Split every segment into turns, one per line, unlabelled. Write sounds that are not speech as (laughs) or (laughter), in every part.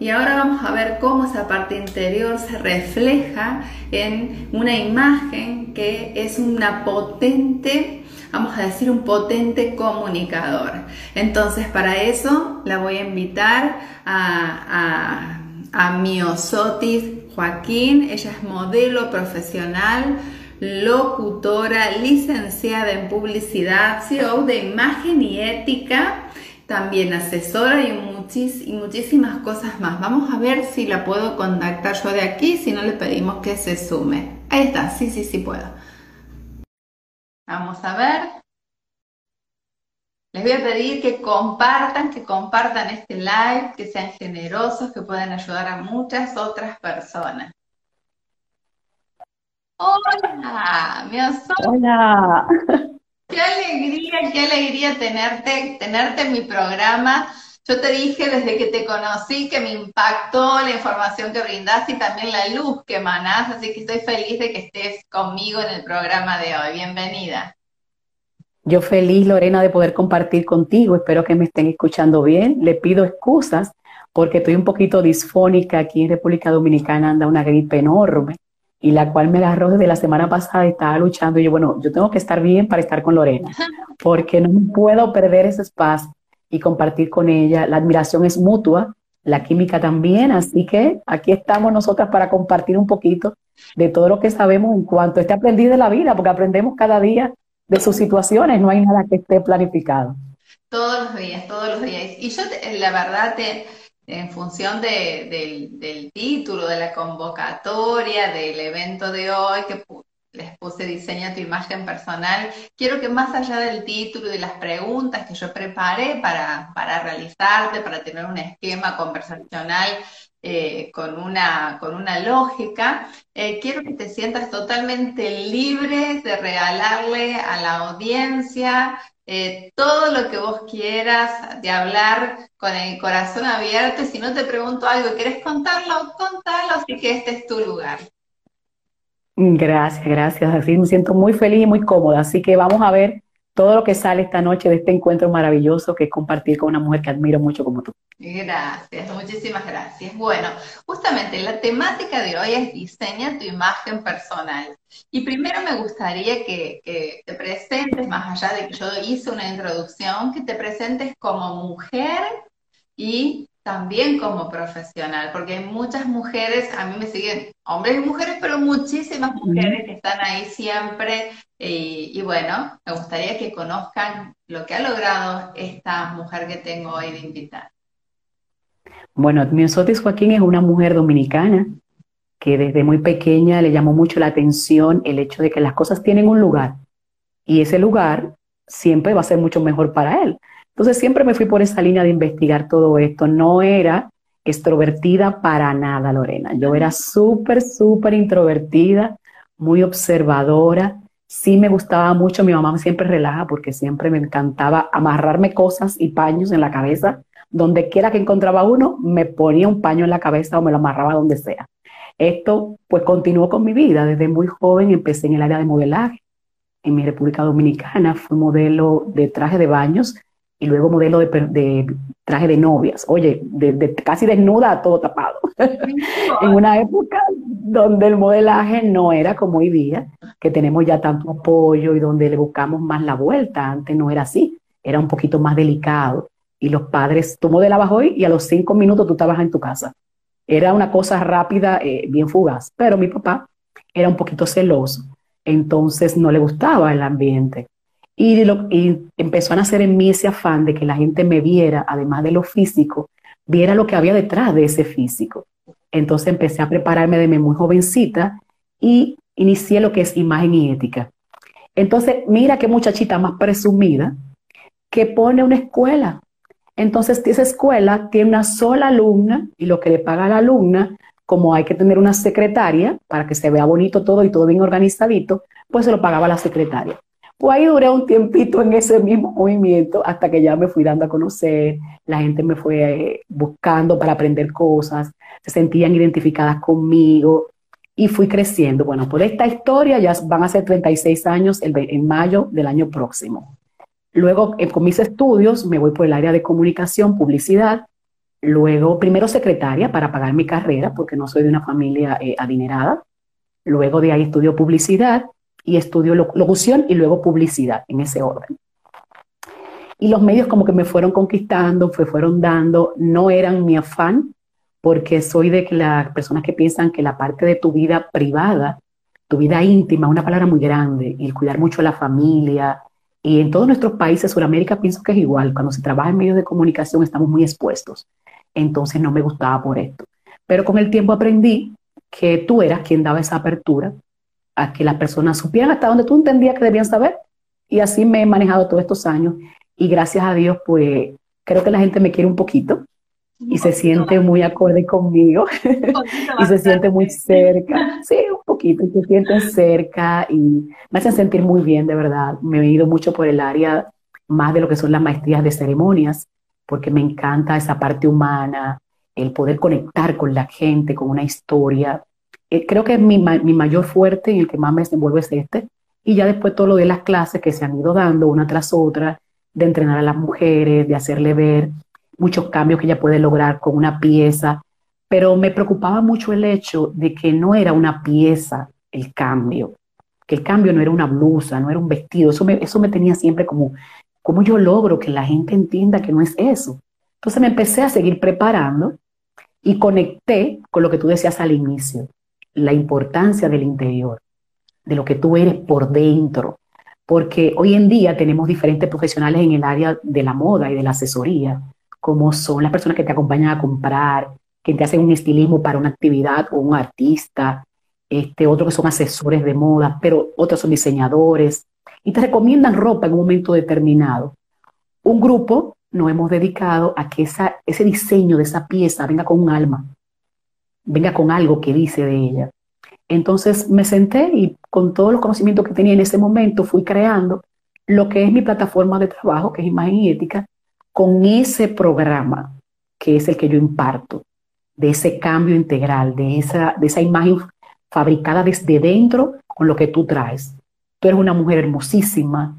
Y ahora vamos a ver cómo esa parte interior se refleja en una imagen que es una potente, vamos a decir, un potente comunicador. Entonces, para eso la voy a invitar a, a, a Joaquín. Ella es modelo profesional, locutora, licenciada en publicidad, CEO de imagen y ética también asesora y, muchísimas cosas más. Vamos a ver si la puedo contactar yo de aquí, si no le pedimos que se sume. Ahí está, sí, sí, sí puedo. Vamos a ver. Les voy a pedir que compartan, que compartan este live, que sean generosos, que puedan ayudar a muchas otras personas. Hola, mi Hola. (laughs) Qué alegría, qué alegría tenerte, tenerte en mi programa. Yo te dije desde que te conocí que me impactó la información que brindaste y también la luz que emanás, así que estoy feliz de que estés conmigo en el programa de hoy. Bienvenida.
Yo feliz, Lorena, de poder compartir contigo. Espero que me estén escuchando bien. Le pido excusas porque estoy un poquito disfónica aquí en República Dominicana, anda una gripe enorme y la cual me agarró desde la semana pasada y estaba luchando. Y yo, bueno, yo tengo que estar bien para estar con Lorena, porque no puedo perder ese espacio y compartir con ella. La admiración es mutua, la química también, así que aquí estamos nosotras para compartir un poquito de todo lo que sabemos en cuanto a este aprendiz de la vida, porque aprendemos cada día de sus situaciones, no hay nada que esté planificado.
Todos los días, todos los días. Y yo, la verdad, te, en función del, título, de la convocatoria, del evento de hoy, que les puse diseña tu imagen personal, quiero que más allá del título y de las preguntas que yo preparé para, para realizarte, para tener un esquema conversacional eh, con, una, con una lógica, eh, quiero que te sientas totalmente libre de regalarle a la audiencia eh, todo lo que vos quieras, de hablar con el corazón abierto. Si no te pregunto algo, ¿querés contarlo? Contalo, así que este es tu lugar.
Gracias, gracias. Así me siento muy feliz y muy cómoda. Así que vamos a ver todo lo que sale esta noche de este encuentro maravilloso que es compartir con una mujer que admiro mucho como tú.
Gracias, muchísimas gracias. Bueno, justamente la temática de hoy es diseña tu imagen personal. Y primero me gustaría que, que te presentes, más allá de que yo hice una introducción, que te presentes como mujer y también como profesional, porque hay muchas mujeres, a mí me siguen hombres y mujeres, pero muchísimas mujeres que están ahí siempre. Y, bueno, me gustaría que conozcan lo que ha logrado esta mujer que tengo hoy de invitar.
Bueno, Miosotis Joaquín es una mujer dominicana que desde muy pequeña le llamó mucho la atención el hecho de que las cosas tienen un lugar y ese lugar siempre va a ser mucho mejor para él. Entonces siempre me fui por esa línea de investigar todo esto. No era extrovertida para nada, Lorena. Yo era súper, súper introvertida, muy observadora. Sí me gustaba mucho, mi mamá siempre relaja porque siempre me encantaba amarrarme cosas y paños en la cabeza. Donde quiera que encontraba uno, me ponía un paño en la cabeza o me lo amarraba donde sea. Esto pues continuó con mi vida. Desde muy joven empecé en el área de modelaje. En mi República Dominicana fui modelo de traje de baños y luego modelo de, traje de novias, oye, de, casi desnuda, todo tapado. (laughs) en una época donde el modelaje no era como hoy día, que tenemos ya tanto apoyo y donde le buscamos más la vuelta, antes no era así, era un poquito más delicado. Y los padres, tú modelabas hoy y a los cinco minutos tú estabas en tu casa. Era una cosa rápida, eh, bien fugaz, pero mi papá era un poquito celoso, entonces no le gustaba el ambiente. Y, empezó a nacer en mí ese afán de que la gente me viera, además de lo físico, viera lo que había detrás de ese físico. Entonces empecé a prepararme de muy jovencita y inicié lo que es imagen y ética. Entonces, mira qué muchachita más presumida que pone una escuela. Entonces, esa escuela tiene una sola alumna y lo que le paga a la alumna, como hay que tener una secretaria para que se vea bonito todo y todo bien organizadito, pues se lo pagaba la secretaria. Pues ahí duré un tiempito en ese mismo movimiento hasta que ya me fui dando a conocer, la gente me fue eh, buscando para aprender cosas, se sentían identificadas conmigo y fui creciendo. Bueno, por esta historia ya van a ser 36 años en mayo del año próximo. Luego, eh, con mis estudios, me voy por el área de comunicación, publicidad. Luego, primero secretaria para pagar mi carrera, porque no soy de una familia eh, adinerada. Luego de ahí estudio publicidad y estudio locución y luego publicidad, en ese orden. Y los medios como que me fueron conquistando, me fueron dando, no eran mi afán, porque soy de las personas que piensan que la parte de tu vida privada, tu vida íntima, es una palabra muy grande, y el cuidar mucho a la familia, y en todos nuestros países, Sudamérica, pienso que es igual. Cuando se trabaja en medios de comunicación estamos muy expuestos. Entonces no me gustaba por esto. Pero con el tiempo aprendí que tú eras quien daba esa apertura a que las personas supieran hasta donde tú entendías que debían saber. Y así me he manejado todos estos años. Y gracias a Dios, pues creo que la gente me quiere un poquito y se siente muy acorde conmigo (laughs) y se siente muy cerca. Sí, un poquito, y se sienten cerca y me hacen sentir muy bien, de verdad. Me he ido mucho por el área más de lo que son las maestrías de ceremonias, porque me encanta esa parte humana, el poder conectar con la gente, con una historia. Eh, creo que mi, mi mayor fuerte y el que más me desenvuelve es este. Y ya después todo lo de las clases que se han ido dando una tras otra, de entrenar a las mujeres, de hacerle ver muchos cambios que ella puede lograr con una pieza, pero me preocupaba mucho el hecho de que no era una pieza el cambio, que el cambio no era una blusa, no era un vestido, eso me, eso me tenía siempre como, ¿cómo yo logro que la gente entienda que no es eso? Entonces me empecé a seguir preparando y conecté con lo que tú decías al inicio, la importancia del interior, de lo que tú eres por dentro, porque hoy en día tenemos diferentes profesionales en el área de la moda y de la asesoría, como son las personas que te acompañan a comprar, que te hacen un estilismo para una actividad o un artista, este, otros que son asesores de moda, pero otros son diseñadores y te recomiendan ropa en un momento determinado. Un grupo nos hemos dedicado a que esa, ese diseño de esa pieza venga con un alma, venga con algo que dice de ella. Entonces me senté y con todos los conocimientos que tenía en ese momento fui creando lo que es mi plataforma de trabajo, que es Imagen y Ética, con ese programa que es el que yo imparto, de ese cambio integral, de esa, de esa imagen fabricada desde dentro con lo que tú traes. Tú eres una mujer hermosísima,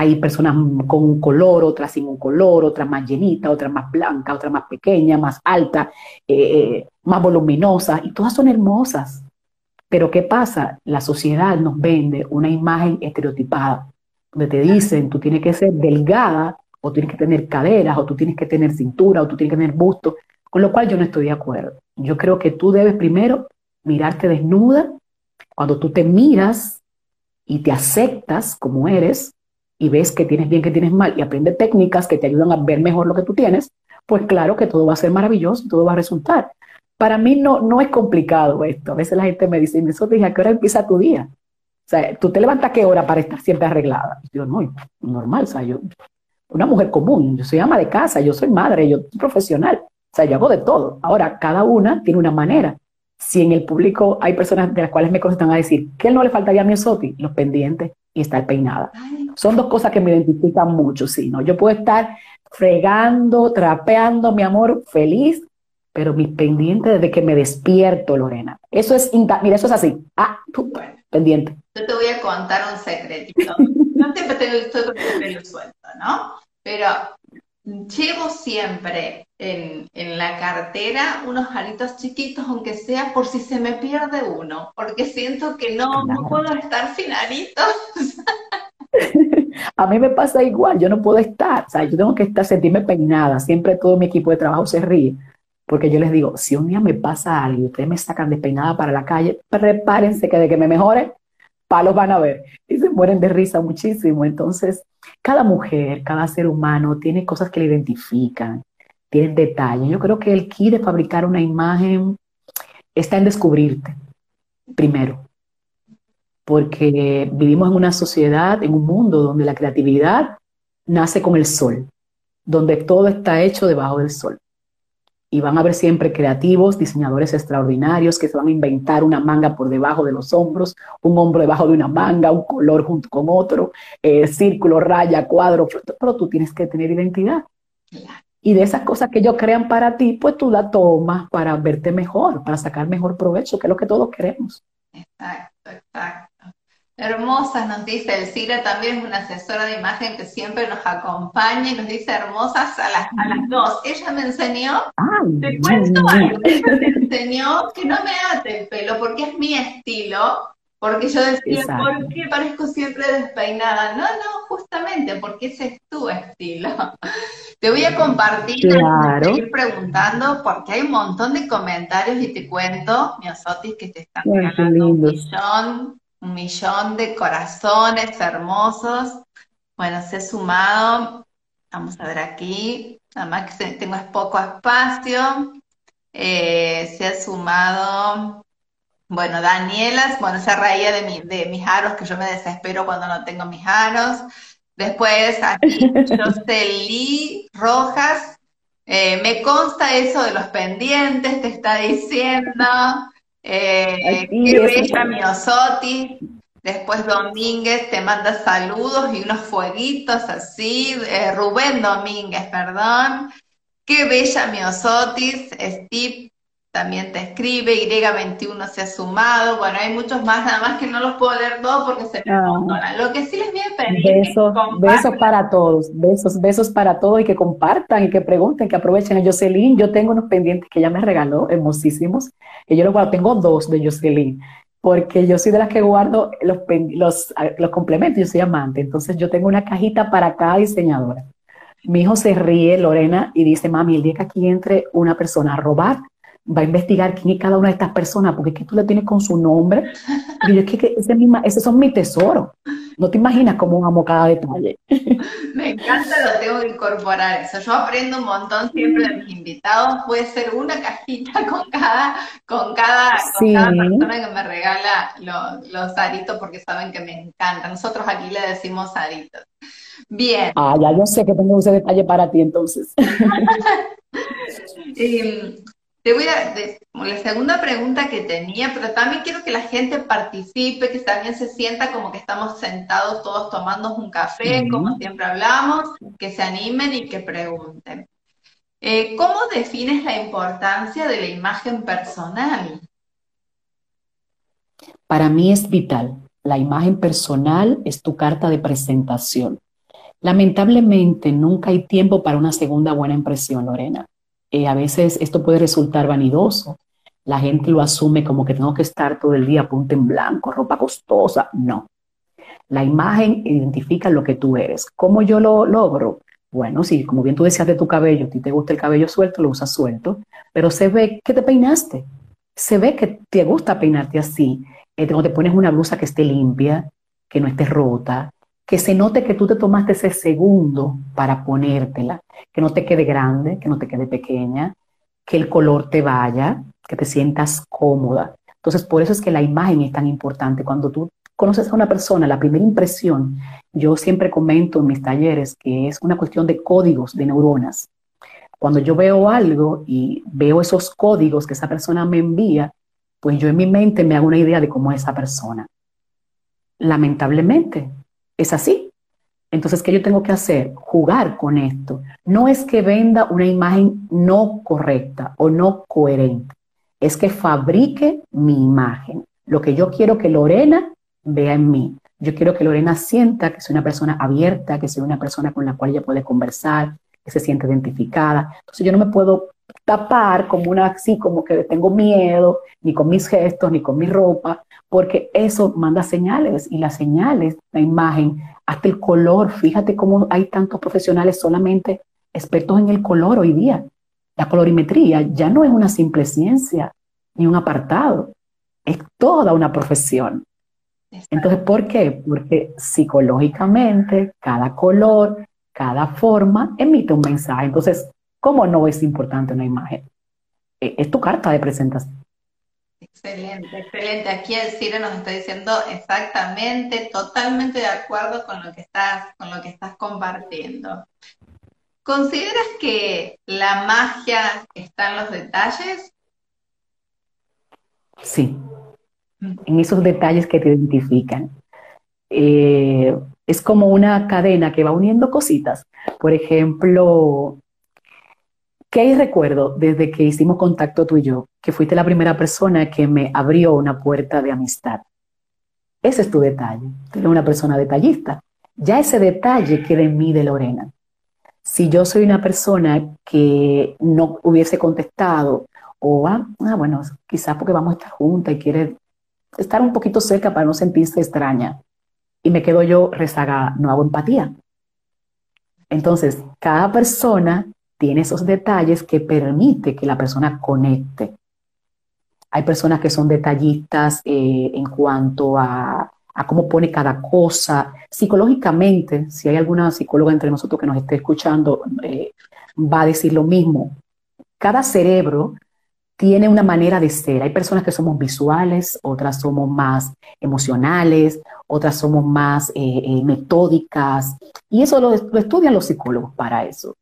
hay personas con un color, otras sin un color, otras más llenita, otras más blanca, otras más pequeña, más alta, eh, más voluminosa, y todas son hermosas. Pero ¿qué pasa? La sociedad nos vende una imagen estereotipada, donde te dicen, tú tienes que ser delgada o tienes que tener caderas, o tú tienes que tener cintura, o tú tienes que tener busto, con lo cual yo no estoy de acuerdo. Yo creo que tú debes primero mirarte desnuda, cuando tú te miras y te aceptas como eres y ves que tienes bien, que tienes mal y aprendes técnicas que te ayudan a ver mejor lo que tú tienes, pues claro que todo va a ser maravilloso, todo va a resultar. Para mí no, no es complicado esto. A veces la gente me dice, eso dije, ¿a qué hora empieza tu día? O sea, ¿tú te levantas qué hora para estar siempre arreglada? Yo, no, normal, o sea, yo una mujer común. Yo soy ama de casa, yo soy madre, yo soy profesional. O sea, yo hago de todo. Ahora, cada una tiene una manera. Si en el público hay personas de las cuales me conectan a decir, ¿qué no le faltaría a mi Soti? Los pendientes y estar peinada. Son dos cosas que me identifican mucho, sí, ¿no? Yo puedo estar fregando, trapeando, mi amor, feliz, pero mis pendientes desde que me despierto, Lorena. Eso es, mira, eso es así. Ah, pendiente.
Yo te voy a contar un secretito. (laughs) No siempre tengo el pelo suelto, ¿no? Pero llevo siempre en, la cartera unos aritos chiquitos, aunque sea por si se me pierde uno, porque siento que no, no puedo estar sin aritos. (laughs)
A mí me pasa igual, yo no puedo estar, o sea, yo tengo que estar, sentirme peinada, siempre todo mi equipo de trabajo se ríe, porque yo les digo, si un día me pasa algo y ustedes me sacan despeinada para la calle, prepárense que de que me mejore, palos van a ver. Y se mueren de risa muchísimo. Entonces, cada mujer, cada ser humano tiene cosas que le identifican, tiene detalles. Yo creo que el key de fabricar una imagen está en descubrirte, primero. Porque vivimos en una sociedad, en un mundo donde la creatividad nace con el sol. donde todo está hecho debajo del sol. Y van a ver siempre creativos, diseñadores extraordinarios que se van a inventar una manga por debajo de los hombros, un hombro debajo de una manga, un color junto con otro, eh, círculo, raya, cuadro, pero tú tienes que tener identidad. Y de esas cosas que ellos crean para ti, pues tú la tomas para verte mejor, para sacar mejor provecho, que es lo que todos queremos.
Exacto, exacto. Hermosas nos dice Elcira, también es una asesora de imagen que siempre nos acompaña y nos dice hermosas a las, a las dos. Ella me enseñó, te cuento algo, ella me enseñó que no me ate el pelo porque es mi estilo, porque yo decía, ¿por qué parezco siempre despeinada? No, no, justamente porque ese es tu estilo. (laughs) Te voy a compartir, claro. ir preguntando, porque hay un montón de comentarios y te cuento, Miosotis, que te están regalando un millón un millón de corazones hermosos. Bueno, se ha sumado, vamos a ver aquí, nada más que tengo poco espacio. Eh, se ha sumado, bueno, Danielas, bueno, se reía de, de mis aros, que yo me desespero cuando no tengo mis aros. Después aquí (laughs) Joseli Rojas, eh, me consta eso de los pendientes, te está diciendo. Eh, qué bella Miosotti. Después Domínguez te manda saludos y unos fueguitos así. Eh, Rubén Domínguez, perdón. Qué bella Miosotis. Steve también te escribe. Y21 se ha sumado. Bueno, hay muchos más, nada más que no los puedo leer todos porque se me ah. Lo que sí les voy a pedir.
Besos, besos para todos. Besos, besos para todos y que compartan y que pregunten, que aprovechen. A Jocelyn, yo tengo unos pendientes que ella me regaló, hermosísimos que yo lo tengo dos de Jocelyn, porque yo soy de las que guardo los, los, los complementos, yo soy amante, entonces yo tengo una cajita para cada diseñadora. Mi hijo se ríe, Lorena, y dice, mami, el día que aquí entre una persona a robar, va a investigar quién es cada una de estas personas, porque es que tú le tienes con su nombre. Y yo es que, ese, misma, ese son mis tesoros. No te imaginas cómo amo cada detalle. (laughs)
Me encanta, lo tengo que incorporar eso. Yo aprendo un montón siempre de mis invitados. Puede ser una cajita (laughs) con cada, con cada, persona que me regala los, aritos porque saben que me encantan. Nosotros aquí le decimos aritos. Bien.
Ah, ya yo sé que tengo ese detalle para ti entonces. (laughs)
Te voy a, la segunda pregunta que tenía, pero también quiero que la gente participe, que también se sienta como que estamos sentados todos tomando un café, como siempre hablamos, que se animen y que pregunten. Eh, ¿Cómo defines la importancia de la imagen personal?
Para mí es vital. La imagen personal es tu carta de presentación. Lamentablemente nunca hay tiempo para una segunda buena impresión, Lorena. Eh, a veces esto puede resultar vanidoso. La gente lo asume como que tengo que estar todo el día punta en blanco, ropa costosa. No. La imagen identifica lo que tú eres. ¿Cómo yo lo logro? Bueno, sí, como bien tú decías de tu cabello, a ti te gusta el cabello suelto, lo usas suelto, pero se ve que te peinaste. Se ve que te gusta peinarte así. Eh, te pones una blusa que esté limpia, que no esté rota, que se note que tú te tomaste ese segundo para ponértela, que no te quede grande, que no te quede pequeña, que el color te vaya, que te sientas cómoda. Entonces, por eso es que la imagen es tan importante. Cuando tú conoces a una persona, la primera impresión, yo siempre comento en mis talleres que es una cuestión de códigos, de neuronas. Cuando yo veo algo y veo esos códigos que esa persona me envía, pues yo en mi mente me hago una idea de cómo es esa persona. Lamentablemente, es así. Entonces, ¿qué yo tengo que hacer? Jugar con esto. No es que venda una imagen no correcta o no coherente, es que fabrique mi imagen. Lo que yo quiero que Lorena vea en mí. Yo quiero que Lorena sienta que soy una persona abierta, que soy una persona con la cual ella puede conversar, que se siente identificada. Entonces yo no me puedo tapar como una así, como que tengo miedo, ni con mis gestos, ni con mi ropa, porque eso manda señales y las señales, la imagen, hasta el color, fíjate cómo hay tantos profesionales solamente expertos en el color hoy día. La colorimetría ya no es una simple ciencia ni un apartado, es toda una profesión. Entonces, ¿por qué? Porque psicológicamente cada color, cada forma emite un mensaje. Entonces, ¿cómo no es importante una imagen? E, es tu carta de presentación.
Excelente, excelente. Aquí el Cire nos está diciendo exactamente, totalmente de acuerdo con lo que estás, con lo que estás compartiendo. ¿consideras que la magia está en los detalles?
Sí, en esos detalles que te identifican. Eh, es como una cadena que va uniendo cositas. Por ejemplo, ¿qué recuerdo desde que hicimos contacto tú y yo? Que fuiste la primera persona que me abrió una puerta de amistad. Ese es tu detalle. Tú eres una persona detallista. Ya ese detalle queda en mí de Lorena. Si yo soy una persona que no hubiese contestado, o, ah, ah bueno, quizás porque vamos a estar juntas y quiere estar un poquito cerca para no sentirse extraña, y me quedo yo rezagada, no hago empatía. Entonces, cada persona tiene esos detalles que permite que la persona conecte. Hay personas que son detallistas eh, en cuanto a, cómo pone cada cosa. Psicológicamente, si hay alguna psicóloga entre nosotros que nos esté escuchando, eh, va a decir lo mismo. Cada cerebro tiene una manera de ser. Hay personas que somos visuales, otras somos más emocionales, otras somos más eh, metódicas, y eso lo, estudian los psicólogos para eso.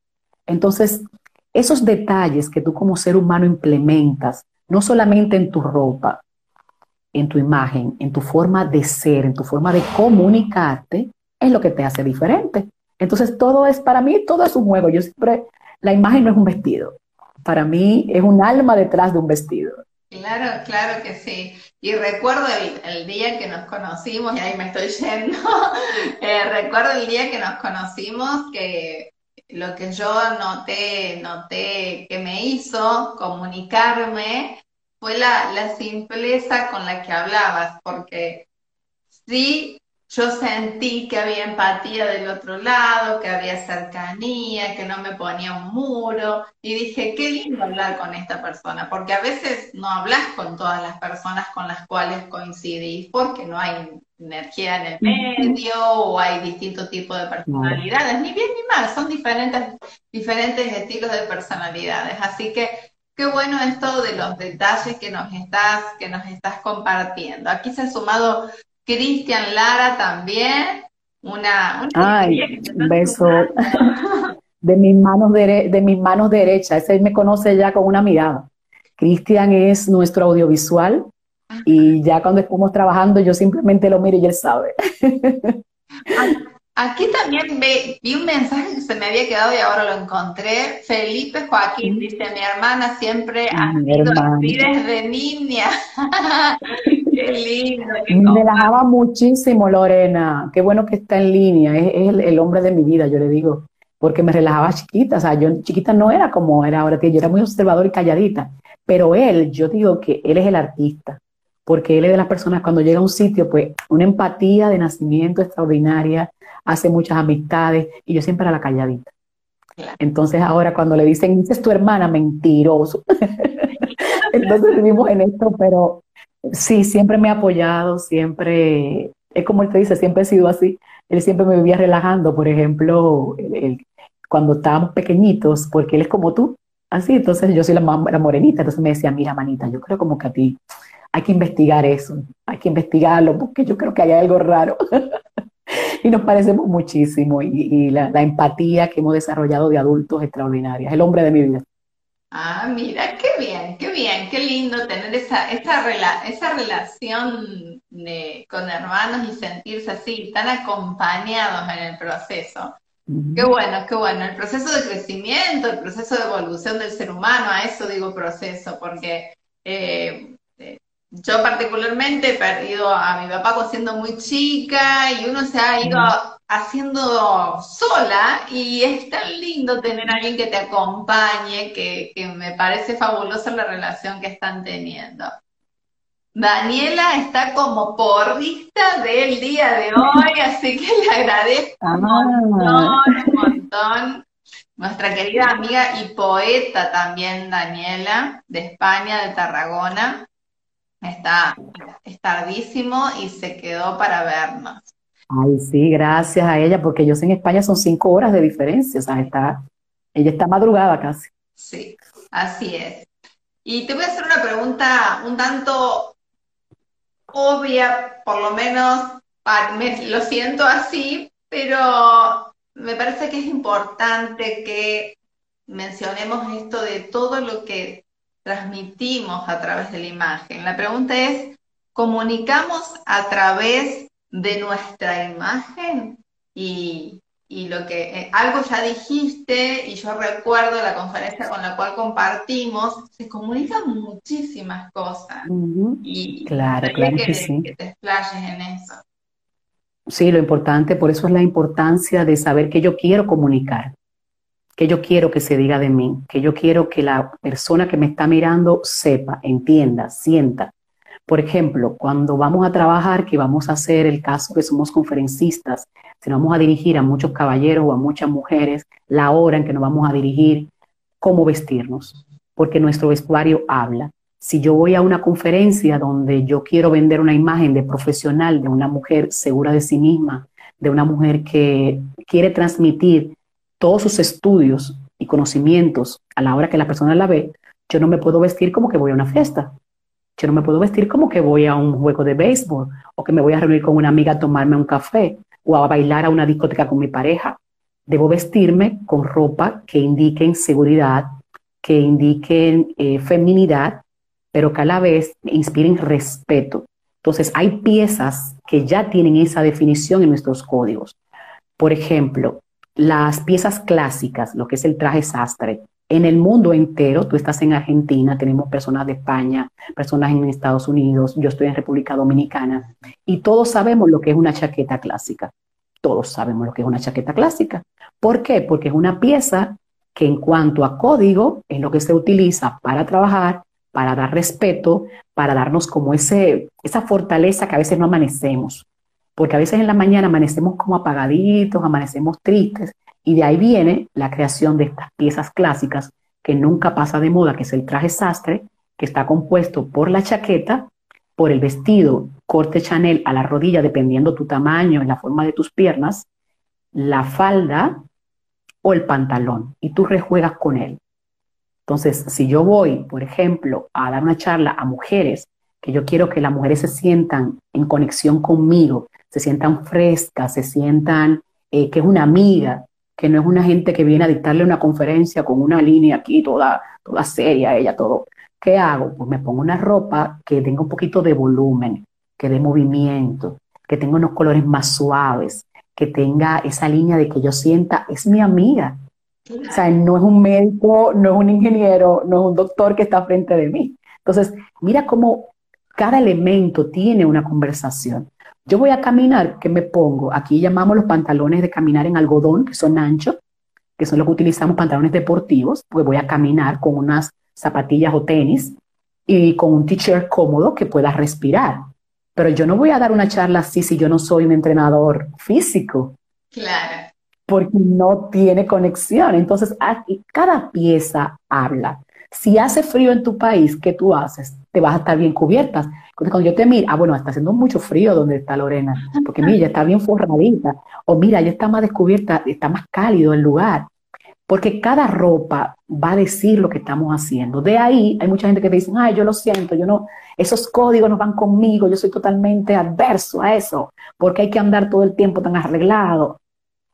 Entonces, esos detalles que tú como ser humano implementas, no solamente en tu ropa, en tu imagen, en tu forma de ser, en tu forma de comunicarte, es lo que te hace diferente. Entonces, todo es, para mí, todo es un juego. Yo siempre, la imagen no es un vestido para mí es un alma detrás de un vestido.
Claro, claro que sí. Y recuerdo el, día que nos conocimos, y ahí me estoy yendo, (laughs) eh, recuerdo el día que nos conocimos que lo que yo noté, noté que me hizo comunicarme fue la, la simpleza con la que hablabas, porque sí yo sentí que había empatía del otro lado, que había cercanía, que no me ponía un muro. Y dije, qué lindo hablar con esta persona, porque a veces no hablas con todas las personas con las cuales coincidís, porque no hay energía en el medio o hay distintos tipos de personalidades, ni bien ni mal, son diferentes, diferentes estilos de personalidades. Así que qué bueno esto de los detalles que nos estás, que nos estás compartiendo. Aquí se ha sumado Cristian Lara también. Una,
Ay, un beso de mis manos de mis manos derechas. Ese me conoce ya con una mirada. Cristian es nuestro audiovisual y ya cuando estamos trabajando yo simplemente lo miro y él sabe.
Aquí también vi un mensaje que se me había quedado y ahora lo encontré. Felipe Joaquín dice, mi hermana siempre ha sido así desde niña. (laughs) Qué lindo.
me relajaba muchísimo, Lorena. Qué bueno que está en línea. Es, el, hombre de mi vida, yo le digo. Porque me relajaba chiquita. O sea, yo chiquita no era como era ahora. Yo era muy observador y calladita. Pero él, yo digo que él es el artista. Porque él es de las personas cuando llega a un sitio, pues una empatía de nacimiento extraordinaria hace muchas amistades y yo siempre era la calladita. Entonces ahora cuando le dicen, es tu hermana, mentiroso. (laughs) Entonces vivimos en esto, pero sí, siempre me ha apoyado, siempre, es como él te dice, siempre he sido así. Él siempre me vivía relajando, por ejemplo, cuando estábamos pequeñitos, porque él es como tú, así, entonces yo soy la, la morenita, entonces me decía, mira, manita, yo creo como que a ti hay que investigar eso, hay que investigarlo, porque yo creo que hay algo raro. (laughs) (laughs) y nos parecemos muchísimo y, la, empatía que hemos desarrollado de adultos extraordinarias, el hombre de mi vida.
Ah, mira, qué bien, qué bien, qué lindo tener esa, esa, esa relación con hermanos y sentirse así, tan acompañados en el proceso. Qué bueno, qué bueno. El proceso de crecimiento, el proceso de evolución del ser humano, a eso digo proceso, porque eh, yo particularmente he perdido a mi papá siendo muy chica y uno se ha ido haciendo sola y es tan lindo tener a alguien que te acompañe, que, me parece fabulosa la relación que están teniendo. Daniela está como porrista del día de hoy, así que le agradezco un ah. montón, un montón. Nuestra querida amiga y poeta también, Daniela, de España, de Tarragona. Está, es tardísimo y se quedó para vernos.
Ay, sí, gracias a ella, porque yo sé en España son cinco horas de diferencia, o sea, está, ella está madrugada casi.
Sí, así es. Y te voy a hacer una pregunta un tanto obvia, por lo menos lo siento así, pero me parece que es importante que mencionemos esto de todo lo que transmitimos a través de la imagen. La pregunta es, ¿comunicamos a través de nuestra imagen? Y, lo que eh, algo ya dijiste, y yo recuerdo la conferencia con la cual compartimos, se comunican muchísimas cosas. Y
claro, claro
que,
sí.
que te explayes en eso.
Sí, lo importante, por eso es la importancia de saber que yo quiero comunicar, que yo quiero que se diga de mí, que yo quiero que la persona que me está mirando sepa, entienda, sienta. Por ejemplo, cuando vamos a trabajar, que vamos a hacer el caso que somos conferencistas, si nos vamos a dirigir a muchos caballeros o a muchas mujeres, la hora en que nos vamos a dirigir, cómo vestirnos, porque nuestro vestuario habla. Si yo voy a una conferencia donde yo quiero vender una imagen de profesional, de una mujer segura de sí misma, de una mujer que quiere transmitir todos sus estudios y conocimientos a la hora que la persona la ve, yo no me puedo vestir como que voy a una fiesta. Yo no me puedo vestir como que voy a un juego de béisbol o que me voy a reunir con una amiga a tomarme un café o a bailar a una discoteca con mi pareja. Debo vestirme con ropa que indiquen seguridad, que indiquen eh, feminidad pero que a la vez inspiren respeto. Entonces, hay piezas que ya tienen esa definición en nuestros códigos. Por ejemplo, las piezas clásicas, lo que es el traje sastre. En el mundo entero, tú estás en Argentina, tenemos personas de España, personas en Estados Unidos, yo estoy en República Dominicana, y todos sabemos lo que es una chaqueta clásica. Todos sabemos lo que es una chaqueta clásica. ¿Por qué? Porque es una pieza que en cuanto a código es lo que se utiliza para trabajar para dar respeto, para darnos como ese, esa fortaleza que a veces no amanecemos. Porque a veces en la mañana amanecemos como apagaditos, amanecemos tristes, y de ahí viene la creación de estas piezas clásicas que nunca pasa de moda, que es el traje sastre, que está compuesto por la chaqueta, por el vestido corte Chanel a la rodilla, dependiendo tu tamaño la forma de tus piernas, la falda o el pantalón, y tú rejuegas con él. Entonces, si yo voy, por ejemplo, a dar una charla a mujeres, que yo quiero que las mujeres se sientan en conexión conmigo, se sientan frescas, se sientan eh, que es una amiga, que no es una gente que viene a dictarle una conferencia con una línea aquí toda, toda seria, ella todo. ¿Qué hago? Pues me pongo una ropa que tenga un poquito de volumen, que dé movimiento, que tenga unos colores más suaves, que tenga esa línea de que yo sienta, es mi amiga, o sea, no es un médico, no es un ingeniero, no es un doctor que está frente de mí. Entonces, mira cómo cada elemento tiene una conversación. Yo voy a caminar, ¿qué me pongo? Aquí llamamos los pantalones de caminar en algodón, que son anchos, que son los que utilizamos pantalones deportivos, pues voy a caminar con unas zapatillas o tenis y con un t-shirt cómodo que pueda respirar. Pero yo no voy a dar una charla así si yo no soy un entrenador físico.
Claro
porque no tiene conexión. Entonces, cada pieza habla. Si hace frío en tu país, ¿qué tú haces? Te vas a estar bien cubiertas. Entonces, cuando yo te miro, ah, bueno, está haciendo mucho frío donde está Lorena, porque mira, ya está bien forradita. O mira, ya está más descubierta, está más cálido el lugar. Porque cada ropa va a decir lo que estamos haciendo. De ahí hay mucha gente que te dice, ay, yo lo siento, yo no, esos códigos no van conmigo, yo soy totalmente adverso a eso, porque hay que andar todo el tiempo tan arreglado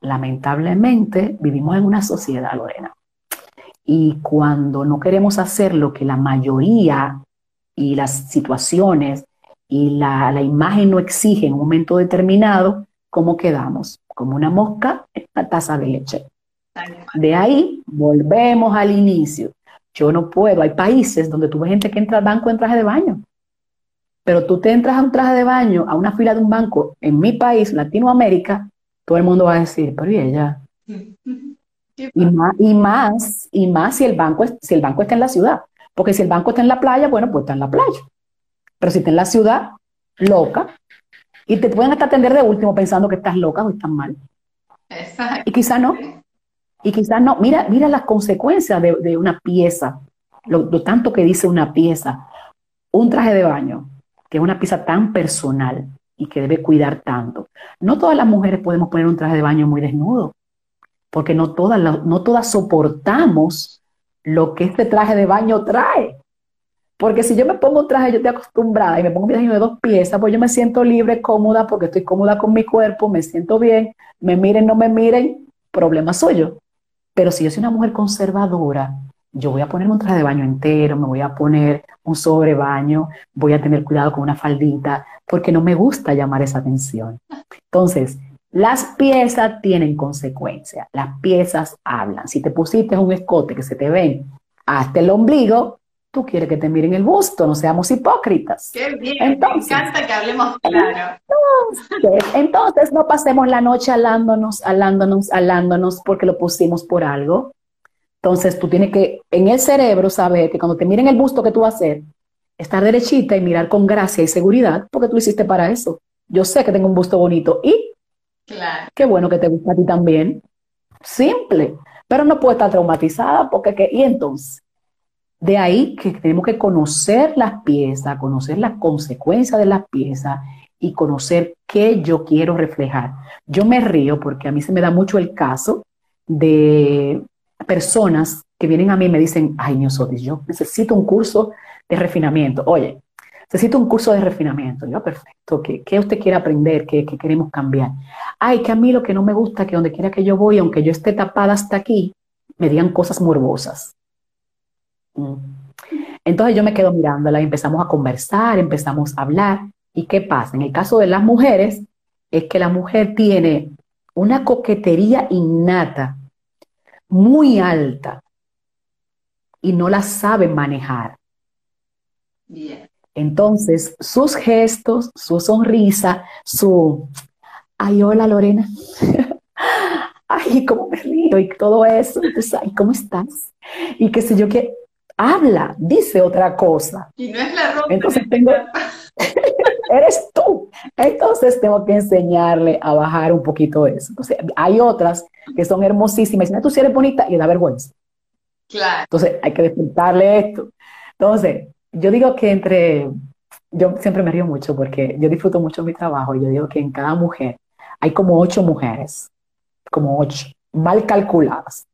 lamentablemente vivimos en una sociedad, Lorena. Y cuando no queremos hacer lo que la mayoría y las situaciones y la, imagen no exigen en un momento determinado, ¿cómo quedamos? Como una mosca en una taza de leche. De ahí volvemos al inicio. Yo no puedo, hay países donde tú ves gente que entra al banco en traje de baño, pero tú te entras a un traje de baño, a una fila de un banco en mi país, Latinoamérica, todo el mundo va a decir, pero ¿y ella? Y más, y más, y más si el banco, si el banco está en la ciudad. Porque si el banco está en la playa, bueno, pues está en la playa. Pero si está en la ciudad, loca, y te pueden hasta atender de último pensando que estás loca o estás mal.
Exacto.
Y quizás no. Y quizás no. Mira, mira las consecuencias de, una pieza, lo, lo, tanto que dice una pieza. Un traje de baño, que es una pieza tan personal, y que debe cuidar tanto. No todas las mujeres podemos poner un traje de baño muy desnudo, porque no todas, no todas soportamos lo que este traje de baño trae. Porque si yo me pongo un traje, yo estoy acostumbrada y me pongo un traje de dos piezas, pues yo me siento libre, cómoda, porque estoy cómoda con mi cuerpo, me siento bien, me miren, no me miren, problema suyo. Pero si yo soy una mujer conservadora, yo voy a ponerme un traje de baño entero, me voy a poner un sobrebaño, voy a tener cuidado con una faldita, porque no me gusta llamar esa atención. Entonces, las piezas tienen consecuencias, las piezas hablan. Si te pusiste un escote que se te ven hasta el ombligo, tú quieres que te miren el busto, no seamos hipócritas.
Qué bien, entonces, me encanta que hablemos claro.
Entonces, no pasemos la noche alándonos, alándonos, alándonos porque lo pusimos por algo. Entonces tú tienes que en el cerebro saber que cuando te miren el busto que tú vas a hacer, estar derechita y mirar con gracia y seguridad porque tú hiciste para eso. Yo sé que tengo un busto bonito y claro. qué bueno que te gusta a ti también. Simple, pero no puede estar traumatizada porque, y entonces, de ahí que tenemos que conocer las piezas, conocer las consecuencias de las piezas y conocer qué yo quiero reflejar. Yo me río porque a mí se me da mucho el caso de personas que vienen a mí y me dicen, ay, Niosotis, yo necesito un curso de refinamiento. Oye, necesito un curso de refinamiento. Yo, perfecto, ¿qué, qué usted quiere aprender? ¿Qué, ¿Qué, queremos cambiar? Ay, que a mí lo que no me gusta, que donde quiera que yo voy, aunque yo esté tapada hasta aquí, me digan cosas morbosas. Mm. Entonces yo me quedo mirándola y empezamos a conversar, empezamos a hablar. ¿Y qué pasa? En el caso de las mujeres, es que la mujer tiene una coquetería innata muy alta y no la sabe manejar. Bien. Entonces, sus gestos, su sonrisa, su, ay, hola Lorena, (laughs) ay, cómo me río y todo eso, ay, ¿cómo estás? Y qué sé yo, que habla, dice otra cosa.
Y no es la ropa.
Entonces tengo, (laughs) eres tú. Entonces tengo que enseñarle a bajar un poquito eso. Entonces, hay otras que son hermosísimas. Y tú si eres bonita y da vergüenza.
Claro.
Entonces hay que despertarle esto. Entonces, yo digo que entre, yo siempre me río mucho porque yo disfruto mucho mi trabajo. Y yo digo que en cada mujer hay como ocho mujeres, como ocho, mal calculadas.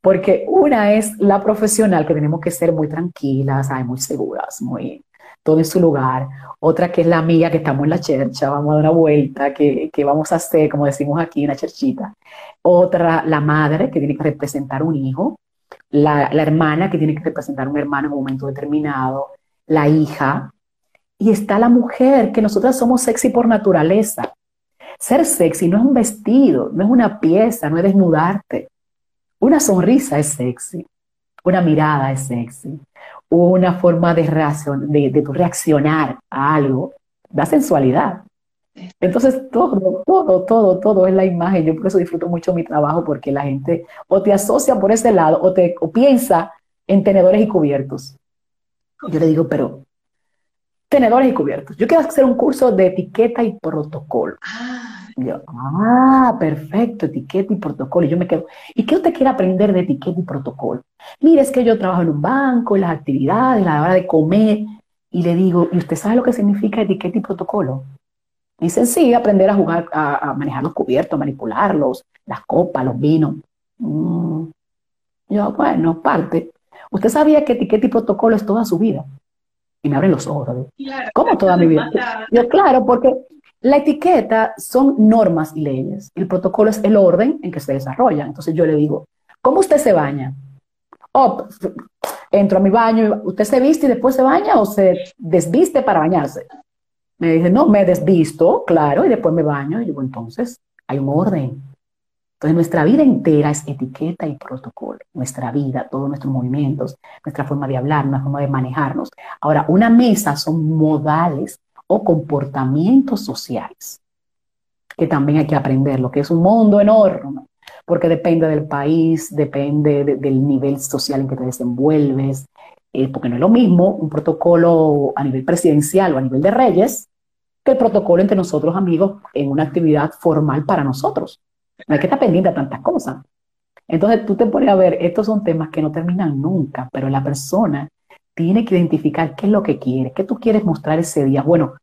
Porque una es la profesional, que tenemos que ser muy tranquilas, muy seguras, muy todo en su lugar. Otra que es la amiga, que estamos en la chercha, vamos a dar una vuelta, que, que vamos a hacer, como decimos aquí, una cherchita. Otra, la madre, que tiene que representar un hijo. La, la hermana, que tiene que representar un hermano en un momento determinado. La hija. Y está la mujer, que nosotras somos sexy por naturaleza. Ser sexy no es un vestido, no es una pieza, no es desnudarte. Una sonrisa es sexy, una mirada es sexy, una forma de, reaccionar a algo da sensualidad. Entonces todo, todo, todo, todo es la imagen. Yo por eso disfruto mucho mi trabajo porque la gente o te asocia por ese lado o, te, o piensa en tenedores y cubiertos. Yo le digo, pero tenedores y cubiertos. Yo quiero hacer un curso de etiqueta y protocolo. Ah, yo, ah, perfecto, etiqueta y protocolo. Y yo me quedo, ¿y qué usted quiere aprender de etiqueta y protocolo? Mire, es que yo trabajo en un banco, en las actividades, la hora de comer, y le digo, ¿y usted sabe lo que significa etiqueta y protocolo? Y dice, sí, aprender a jugar, a, manejar los cubiertos, manipularlos, las copas, los vinos. Mm. Yo, bueno, parte. ¿Usted sabía que etiqueta y protocolo es toda su vida? Y me abren los ojos. ¿Cómo toda mi vida? Yo, claro, porque la etiqueta son normas y leyes. El protocolo es el orden en que se desarrolla. Entonces yo le digo, ¿cómo usted se baña? Oh, entro a mi baño, ¿usted se viste y después se baña o se desviste para bañarse? Me dice, no, me desvisto, claro, y después me baño. Y digo, entonces, hay un orden. Entonces, nuestra vida entera es etiqueta y protocolo. Nuestra vida, todos nuestros movimientos, nuestra forma de hablar, nuestra forma de manejarnos. Ahora, una mesa son modales o comportamientos sociales, que también hay que aprender, lo que es un mundo enorme, porque depende del país, depende del nivel social en que te desenvuelves, eh, porque no es lo mismo un protocolo a nivel presidencial o a nivel de reyes que el protocolo entre nosotros amigos en una actividad formal para nosotros. No hay que estar pendiente de tantas cosas. Entonces tú te pones a ver, estos son temas que no terminan nunca, pero la persona tiene que identificar qué es lo que quiere, qué tú quieres mostrar ese día. Bueno,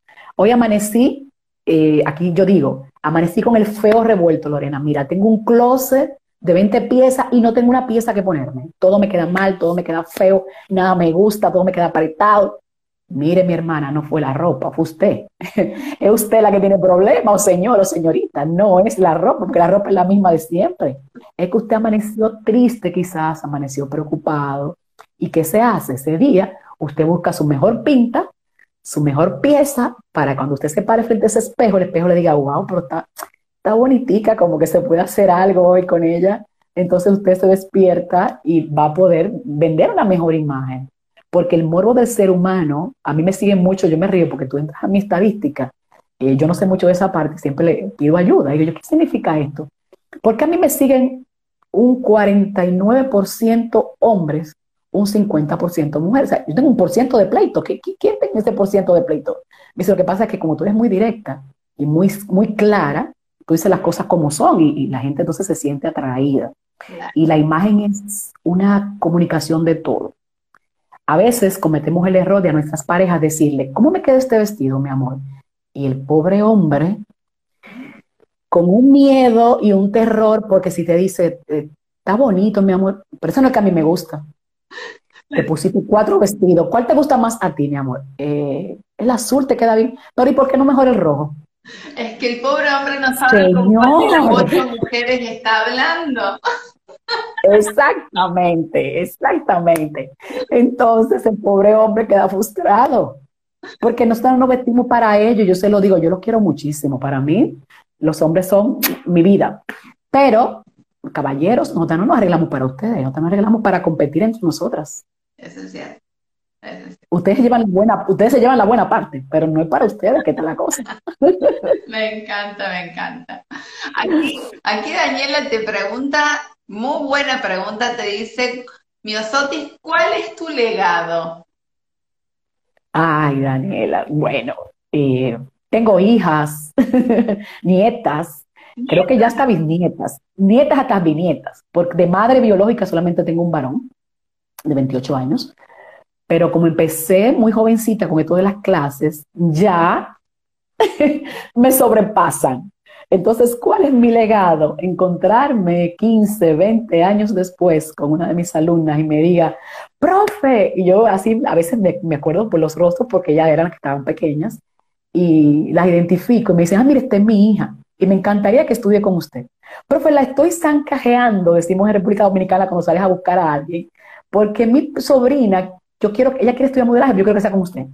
Hoy amanecí, eh, aquí yo digo, amanecí con el feo revuelto, Lorena. Mira, tengo un closet de 20 piezas y no tengo una pieza que ponerme. Todo me queda mal, todo me queda feo, nada me gusta, todo me queda apretado. Mire, mi hermana, no fue la ropa, fue usted. (laughs) es usted la que tiene problemas, o señor o señorita. No es la ropa, porque la ropa es la misma de siempre. Es que usted amaneció triste, quizás, amaneció preocupado. ¿Y qué se hace ese día? Usted busca su mejor pinta, su mejor pieza, para cuando usted se pare frente a ese espejo, el espejo le diga, wow, pero está, está bonitica, como que se puede hacer algo hoy con ella. Entonces usted se despierta y va a poder vender una mejor imagen porque el morbo del ser humano, a mí me sigue mucho, yo me río porque tú entras a mi estadística, eh, yo no sé mucho de esa parte, siempre le pido ayuda. Y digo, ¿qué significa esto? Porque a mí me siguen un 49% hombres, un 50% mujeres. O sea, yo tengo un por ciento de pleito. ¿Qué, quién tiene ese por ciento de pleito? Me dice, lo que pasa es que como tú eres muy directa y muy, muy clara, tú dices las cosas como son y, y la gente entonces se siente atraída. Y la imagen es una comunicación de todo. A veces cometemos el error de a nuestras parejas decirle, ¿cómo me queda este vestido, mi amor? Y el pobre hombre, con un miedo y un terror, porque si te dice, eh, está bonito, mi amor, pero eso no es que a mí me gusta. Te pusiste cuatro vestidos. ¿Cuál te gusta más a ti, mi amor? Eh, el azul te queda bien. No, ¿y por qué no mejor el rojo?
Es que el pobre hombre no sabe con cuál de las ocho mujeres está hablando.
Exactamente, exactamente. Entonces el pobre hombre queda frustrado, porque nosotros no vestimos para ellos, yo se lo digo, yo lo quiero muchísimo, para mí los hombres son mi vida, pero caballeros, nosotros no nos arreglamos para ustedes, nosotros nos arreglamos para competir entre nosotras.
Eso es cierto.
Ustedes, llevan buena, ustedes se llevan la buena parte, pero no es para ustedes que está la cosa. (laughs)
me encanta, me encanta. Aquí, aquí Daniela te pregunta muy buena pregunta, te dice Miosotis, ¿cuál es tu legado?
Ay, Daniela, bueno, eh, tengo hijas, (laughs) nietas, creo que ya hasta bisnietas, nietas hasta bisnietas, porque de madre biológica solamente tengo un varón de 28 años, pero como empecé muy jovencita con esto de las clases, ya (laughs) me sobrepasan. Entonces, ¿cuál es mi legado? Encontrarme 15, 20 años después con una de mis alumnas y me diga, profe, y yo así a veces me, acuerdo por los rostros porque ya eran las que estaban pequeñas y las identifico y me dicen, ah, mire, esta es mi hija y me encantaría que estudie con usted. Profe, la estoy zancajeando, decimos en República Dominicana cuando sales a buscar a alguien, porque mi sobrina, yo quiero, ella quiere estudiar modelaje, yo quiero que sea con usted.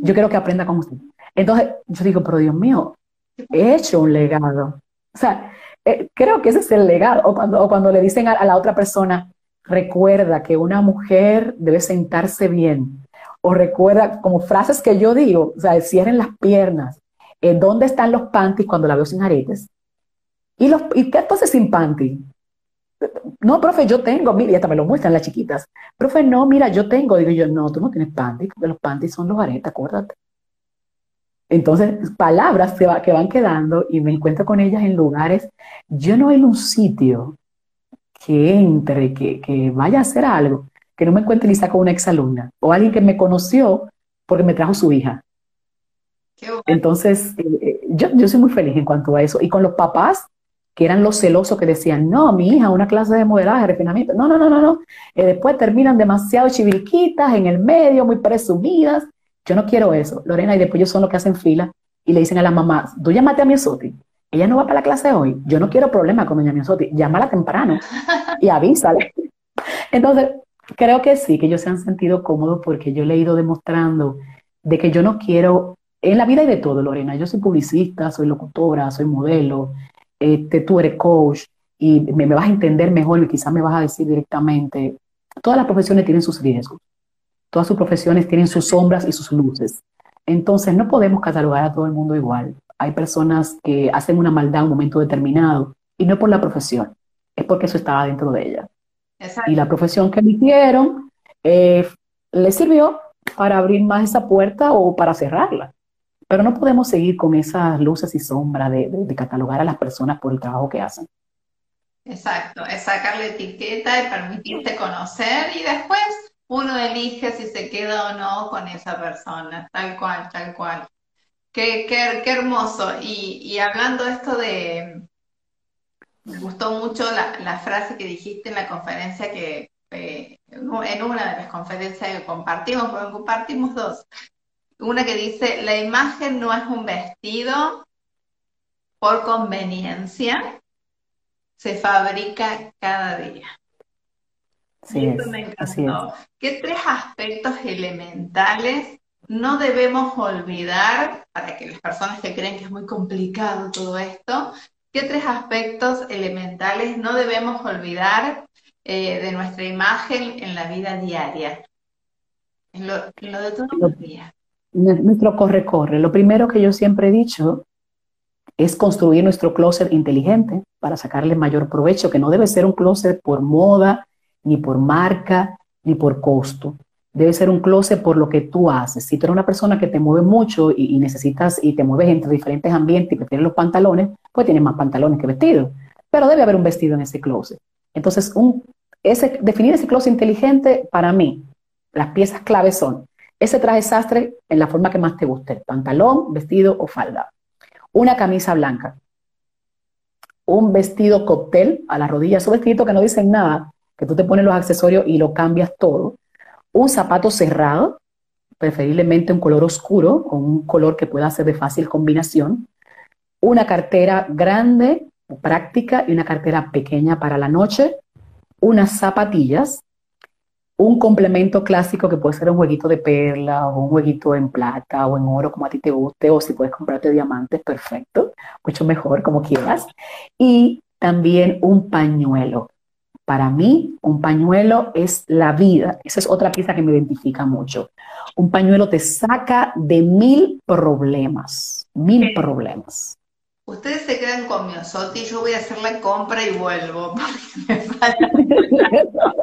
Yo quiero que aprenda con usted. Entonces, yo digo, pero Dios mío, he hecho un legado. O sea, eh, creo que ese es el legado. O cuando, cuando le dicen a, la otra persona, recuerda que una mujer debe sentarse bien. O recuerda, como frases que yo digo, o sea, cierren las piernas. Eh, ¿Dónde están los panties cuando la veo sin aretes? ¿Y, los, ¿y qué entonces sin panties? No, profe, yo tengo, mira, y hasta me lo muestran las chiquitas. Profe, no, mira, yo tengo. Digo yo, no, tú no tienes panties, porque los panties son los aretes, acuérdate. Entonces, palabras que, va, que van quedando y me encuentro con ellas en lugares. Yo no hay un sitio que entre, que, vaya a hacer algo, que no me encuentre ni con una exalumna o alguien que me conoció porque me trajo su hija. Entonces, eh, eh, yo, yo soy muy feliz en cuanto a eso. Y con los papás, que eran los celosos que decían, no, mi hija, una clase de modelaje, refinamiento. No, no, no, no, no. Eh, después terminan demasiado chivilquitas en el medio, muy presumidas. Yo no quiero eso, Lorena, y después ellos son los que hacen fila y le dicen a la mamá, tú llámate a Miosotti, ella no va para la clase hoy, yo no quiero problemas con doña Miosotti, llámala temprano y avísale. (laughs) Entonces, creo que sí, que ellos se han sentido cómodos porque yo le he ido demostrando de que yo no quiero, en la vida y de todo, Lorena, yo soy publicista, soy locutora, soy modelo, este, tú eres coach y me, me vas a entender mejor y quizás me vas a decir directamente, todas las profesiones tienen sus riesgos. Todas sus profesiones tienen sus sombras y sus luces. Entonces no podemos catalogar a todo el mundo igual. Hay personas que hacen una maldad en un momento determinado y no por la profesión, es porque eso estaba dentro de ella. Y la profesión que eligieron eh, le sirvió para abrir más esa puerta o para cerrarla. Pero no podemos seguir con esas luces y sombras de catalogar a las personas por el trabajo que hacen.
Exacto, es sacarle etiqueta y permitirte conocer y después uno elige si se queda o no con esa persona, tal cual, tal cual. Qué, qué, hermoso. Y, hablando esto de, me gustó mucho la, frase que dijiste en la conferencia que, en una de las conferencias que compartimos, porque compartimos dos, una que dice, la imagen no es un vestido por conveniencia, se fabrica cada día.
Sí, me encantó.
¿Qué tres aspectos elementales no debemos olvidar, para que las personas que creen que es muy complicado todo esto, qué tres aspectos elementales no debemos olvidar eh, de nuestra imagen en la vida diaria? En lo, de todos los días.
Nuestro corre-corre. Lo primero que yo siempre he dicho es construir nuestro closet inteligente para sacarle mayor provecho, que no debe ser un closet por moda, ni por marca, ni por costo. Debe ser un closet por lo que tú haces. Si tú eres una persona que te mueve mucho y, necesitas y te mueves entre diferentes ambientes y prefieres los pantalones, pues tienes más pantalones que vestidos. Pero debe haber un vestido en ese closet. Entonces, un, ese, definir ese closet inteligente, para mí, las piezas claves son ese traje sastre en la forma que más te guste, pantalón, vestido o falda. Una camisa blanca. Un vestido cóctel a la rodilla, esos vestiditos que no dicen nada, que tú te pones los accesorios y lo cambias todo. Un zapato cerrado, preferiblemente un color oscuro, con un color que pueda ser de fácil combinación. Una cartera grande, práctica, y una cartera pequeña para la noche. Unas zapatillas. Un complemento clásico que puede ser un jueguito de perla o un jueguito en plata o en oro, como a ti te guste, o si puedes comprarte diamantes, perfecto, mucho mejor, como quieras. Y también un pañuelo para mí, un pañuelo es la vida. Esa es otra pieza que me identifica mucho. Un pañuelo te saca de mil problemas, mil problemas.
Ustedes se quedan con mi osote y yo voy a hacer la compra y vuelvo. (laughs)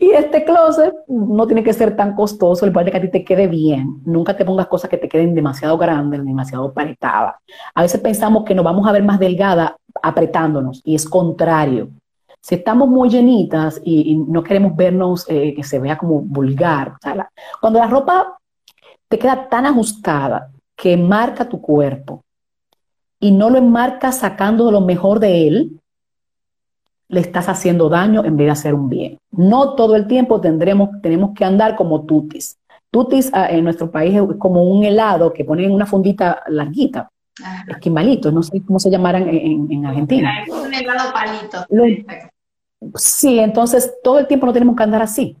Y este closet no tiene que ser tan costoso, el de que a ti te quede bien. Nunca te pongas cosas que te queden demasiado grandes, demasiado apretadas. A veces pensamos que nos vamos a ver más delgada apretándonos y es contrario. Si estamos muy llenitas y, no queremos vernos eh, que se vea como vulgar, cuando la ropa te queda tan ajustada que marca tu cuerpo y no lo enmarca sacando lo mejor de él, le estás haciendo daño en vez de hacer un bien. No todo el tiempo tendremos, tenemos que andar como tutis. Tutis ah, en nuestro país es como un helado que ponen en una fundita larguita. Esquimalitos, no sé cómo se llamarán en, Argentina.
Es un helado palito.
sí, entonces todo el tiempo no tenemos que andar así.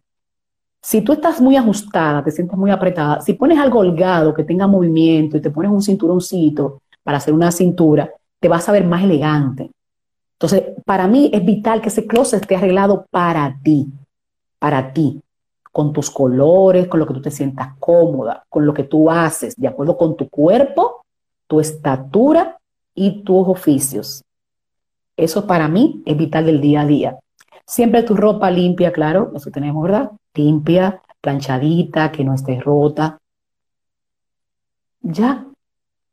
Si tú estás muy ajustada, te sientes muy apretada, si pones algo holgado que tenga movimiento y te pones un cinturoncito para hacer una cintura, te vas a ver más elegante. Entonces, para mí es vital que ese closet esté arreglado para ti, para ti, con tus colores, con lo que tú te sientas cómoda, con lo que tú haces, de acuerdo con tu cuerpo, tu estatura y tus oficios. Eso para mí es vital del día a día. Siempre tu ropa limpia, claro, eso tenemos, ¿verdad? Limpia, planchadita, que no esté rota. Ya.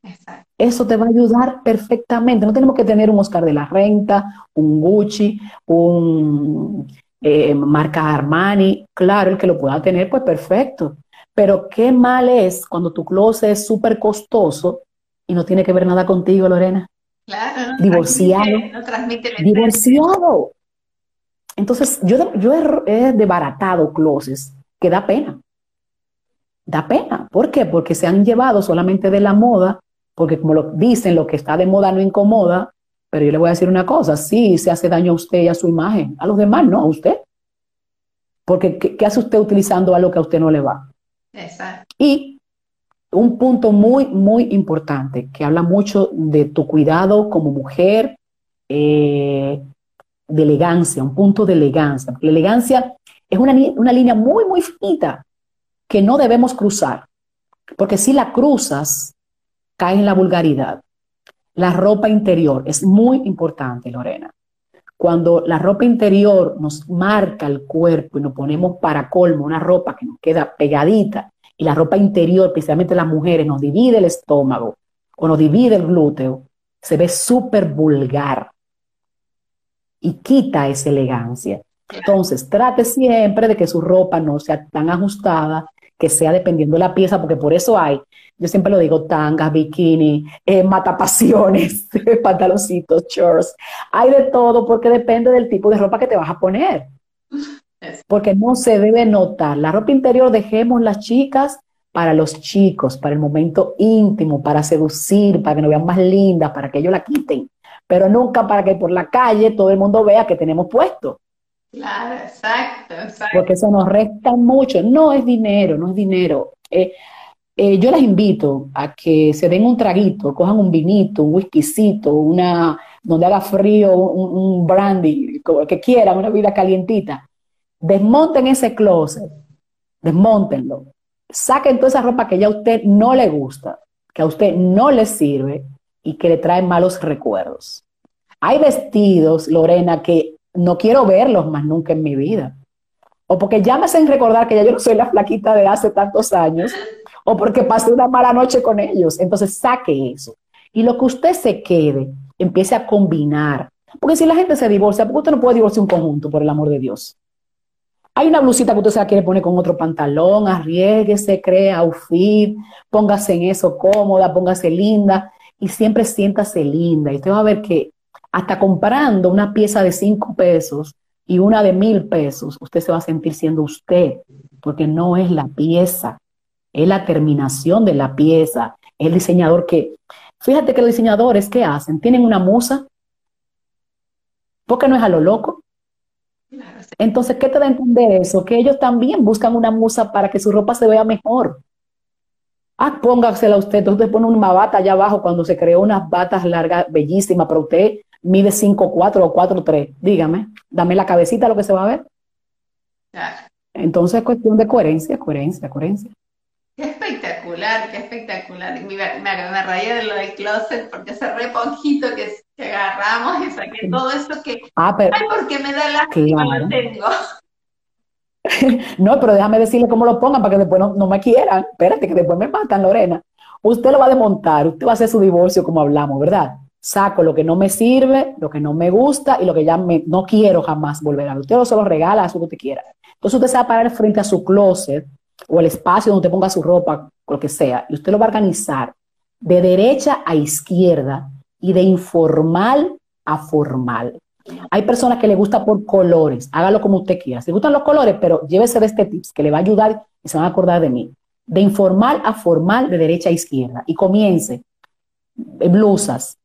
Exacto. Eso te va a ayudar perfectamente. No tenemos que tener un Oscar de la Renta, un Gucci, un eh, marca Armani. Claro, el que lo pueda tener, pues perfecto. Pero qué mal es cuando tu closet es súper costoso y no tiene que ver nada contigo, Lorena.
Claro,
no divorciado. no transmite divorciado. Entonces, yo, yo he, he desbaratado closets que da pena. Da pena. ¿Por qué? Porque se han llevado solamente de la moda porque como lo dicen, lo que está de moda no incomoda, pero yo le voy a decir una cosa, sí se hace daño a usted y a su imagen, a los demás no, a usted. Porque ¿qué, hace usted utilizando algo que a usted no le va?
Exacto.
Y un punto muy, muy importante, que habla mucho de tu cuidado como mujer, eh, de elegancia, un punto de elegancia. La elegancia es una, una línea muy, muy finita que no debemos cruzar. Porque si la cruzas, cae en la vulgaridad. La ropa interior es muy importante, Lorena. Cuando la ropa interior nos marca el cuerpo y nos ponemos para colmo una ropa que nos queda pegadita y la ropa interior, especialmente las mujeres, nos divide el estómago o nos divide el glúteo, se ve súper vulgar y quita esa elegancia. Entonces, trate siempre de que su ropa no sea tan ajustada, que sea dependiendo de la pieza, porque por eso hay yo siempre lo digo, tangas, bikini, eh, matapasiones, (laughs) pantaloncitos, shorts. Hay de todo porque depende del tipo de ropa que te vas a poner. Porque no se debe notar. La ropa interior dejemos las chicas para los chicos, para el momento íntimo, para seducir, para que nos vean más lindas, para que ellos la quiten, pero nunca para que por la calle todo el mundo vea que tenemos puesto.
Claro, exacto, exacto.
Porque eso nos resta mucho. No es dinero, no es dinero. Eh, eh, yo les invito a que se den un traguito, cojan un vinito, un whiskycito, una, donde haga frío, un, un brandy, como que quieran, una vida calientita. Desmonten ese closet, desmontenlo. Saquen toda esa ropa que ya a usted no le gusta, que a usted no le sirve y que le trae malos recuerdos. Hay vestidos, Lorena, que no quiero verlos más nunca en mi vida. O porque ya me hacen recordar que ya yo no soy la flaquita de hace tantos años, o porque pasé una mala noche con ellos. Entonces saque eso. Y lo que usted se quede, empiece a combinar. Porque si la gente se divorcia, porque usted no puede divorciar un conjunto, por el amor de Dios. Hay una blusita que usted se la quiere poner con otro pantalón, arriesguese, crea outfit, póngase en eso cómoda, póngase linda y siempre siéntase linda. Y usted va a ver que hasta comprando una pieza de cinco pesos y una de mil pesos, usted se va a sentir siendo usted, porque no es la pieza, es la terminación de la pieza, el diseñador que, fíjate que los diseñadores, ¿qué hacen? Tienen una musa, porque no es a lo loco. Entonces, ¿qué te da a entender eso? Que ellos también buscan una musa para que su ropa se vea mejor. Ah, póngasela usted. Usted pone una bata allá abajo cuando se creó unas batas largas, bellísimas, pero usted mide 5'4 o 4'3. Dígame, dame la cabecita lo que se va a ver. Entonces es cuestión de coherencia, coherencia, coherencia.
Espectacular, qué espectacular. Me, me, me reía de lo del closet porque hace re poquito que, agarramos y saqué todo eso que.
Ah, pero.
Ay, porque me da lástima, claro. lo tengo. (laughs)
no, pero déjame decirle cómo lo pongan para que después no, no, me quieran. Espérate, que después me matan, Lorena. Usted lo va a desmontar, usted va a hacer su divorcio como hablamos, ¿verdad? Saco lo que no me sirve, lo que no me gusta y lo que ya me, no quiero jamás volver a ver. Usted lo se lo regala, a lo que usted quiera. Entonces usted se va a parar frente a su closet o el espacio donde usted ponga su ropa, lo que sea, y usted lo va a organizar de derecha a izquierda y de informal a formal. Hay personas que le gusta por colores, hágalo como usted quiera. Si le gustan los colores, pero llévese de este tips que le va a ayudar y se van a acordar de mí. De informal a formal, de derecha a izquierda. Y comience blusas,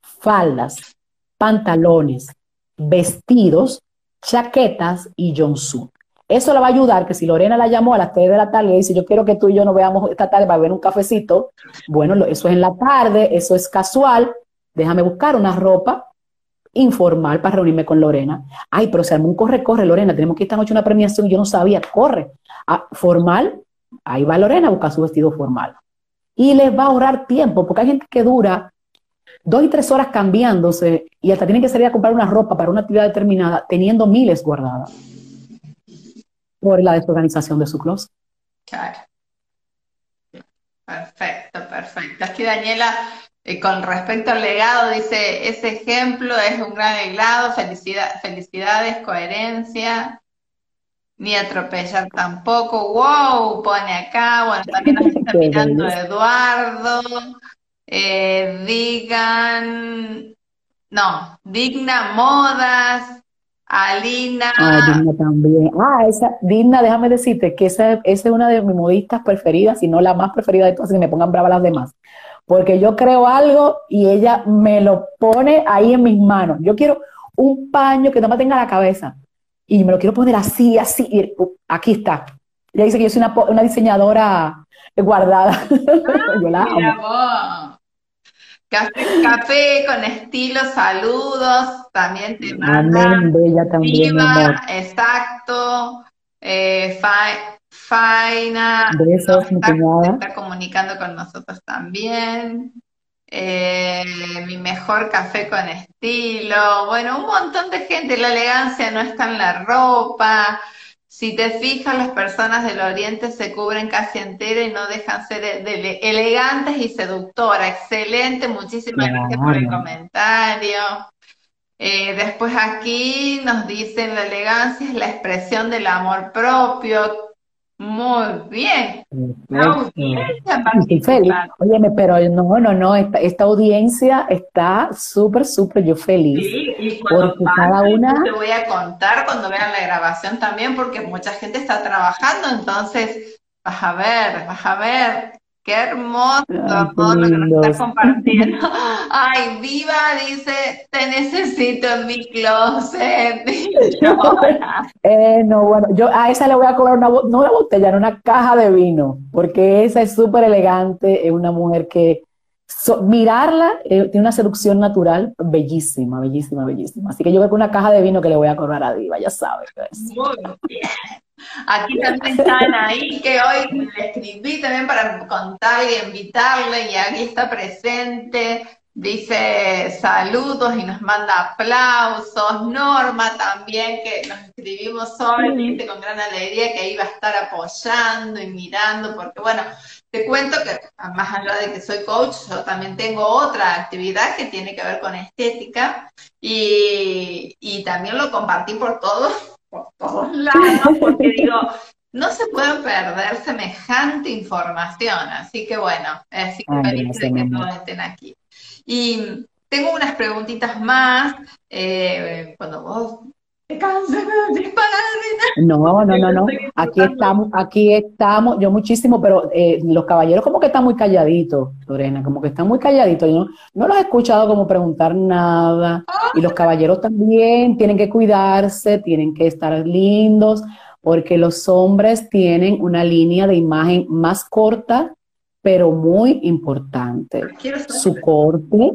faldas, pantalones, vestidos, chaquetas y jumpsuit. Eso le va a ayudar que si Lorena la llamó a las 3 de la tarde y dice, yo quiero que tú y yo nos veamos esta tarde para ver un cafecito, bueno, eso es en la tarde, eso es casual, déjame buscar una ropa informal para reunirme con Lorena. Ay, pero se armó un corre, corre, Lorena, tenemos que esta noche una premiación, yo no sabía, corre. Ah, formal, ahí va Lorena a buscar su vestido formal. Y les va a ahorrar tiempo, porque hay gente que dura dos y tres horas cambiándose y hasta tienen que salir a comprar una ropa para una actividad determinada teniendo miles guardadas por la desorganización de su closet.
Claro. Perfecto, perfecto. Aquí Daniela, eh, con respecto al legado, dice, ese ejemplo es un gran legado, felicidad, felicidades, coherencia, ni atropellar tampoco. Wow, pone acá, bueno, también nos está (laughs) mirando Eduardo. Eh, digan, no, digna modas, Alina.
Ah, Digna también. Ah, esa, Digna, déjame decirte que esa, esa, es una de mis modistas preferidas, si no la más preferida de todas, que me pongan brava las demás. Porque yo creo algo y ella me lo pone ahí en mis manos. Yo quiero un paño que no me tenga la cabeza y me lo quiero poner así, así. Y, uh, aquí está. Ella dice que yo soy una, una diseñadora guardada.
Ah, (laughs) yo la amo. Café, café con estilo, saludos, también te manda.
bella también,
Viva, exacto. Eh, Faina,
Besos,
está, está, comunicando con nosotros también. Eh, mi mejor café con estilo. Bueno, un montón de gente. La elegancia no está en la ropa. Si te fijas, las personas del Oriente se cubren casi entera y no dejan ser elegantes y seductoras. Excelente, muchísimas gracias por el comentario. Eh, después aquí nos dicen la elegancia es la expresión del amor propio. Muy bien.
Estoy feliz. Óyeme, pero no, no, no, esta, esta audiencia está súper, súper yo feliz.
Sí, y cuando porque cada una... Te voy a contar cuando vean la grabación también, porque mucha gente está trabajando, entonces vas a ver, vas a ver. Qué hermoso lo que nos estás compartiendo. (laughs) Ay, Viva dice, te necesito en mi closet. (laughs)
eh, no, bueno, yo a esa le voy a cobrar una, no una botella, una caja de vino, porque esa es súper elegante, es una mujer que mirarla eh, tiene una seducción natural bellísima, bellísima, bellísima. Así que yo creo que una caja de vino que le voy a cobrar a Diva, ya sabes.
Muy bien. Aquí también están ahí, que hoy le escribí también para contarle y invitarle, y aquí está presente. Dice saludos y nos manda aplausos. Norma también, que nos escribimos hoy, dice con gran alegría que iba a estar apoyando y mirando, porque bueno, te cuento que más allá de que soy coach, yo también tengo otra actividad que tiene que ver con estética y, y también lo compartí por todos por todos lados, porque digo, no se pueden perder semejante información, así que bueno, así que feliz de que todos estén aquí. Y tengo unas preguntitas más, eh, cuando vos te canses de disparar.
No, no, no, no, aquí estamos, aquí estamos, yo muchísimo, pero eh, los caballeros como que están muy calladitos, Lorena, como que están muy calladitos, yo no, no los he escuchado como preguntar nada, y los caballeros también tienen que cuidarse, tienen que estar lindos, porque los hombres tienen una línea de imagen más corta, pero muy importante. Su corte,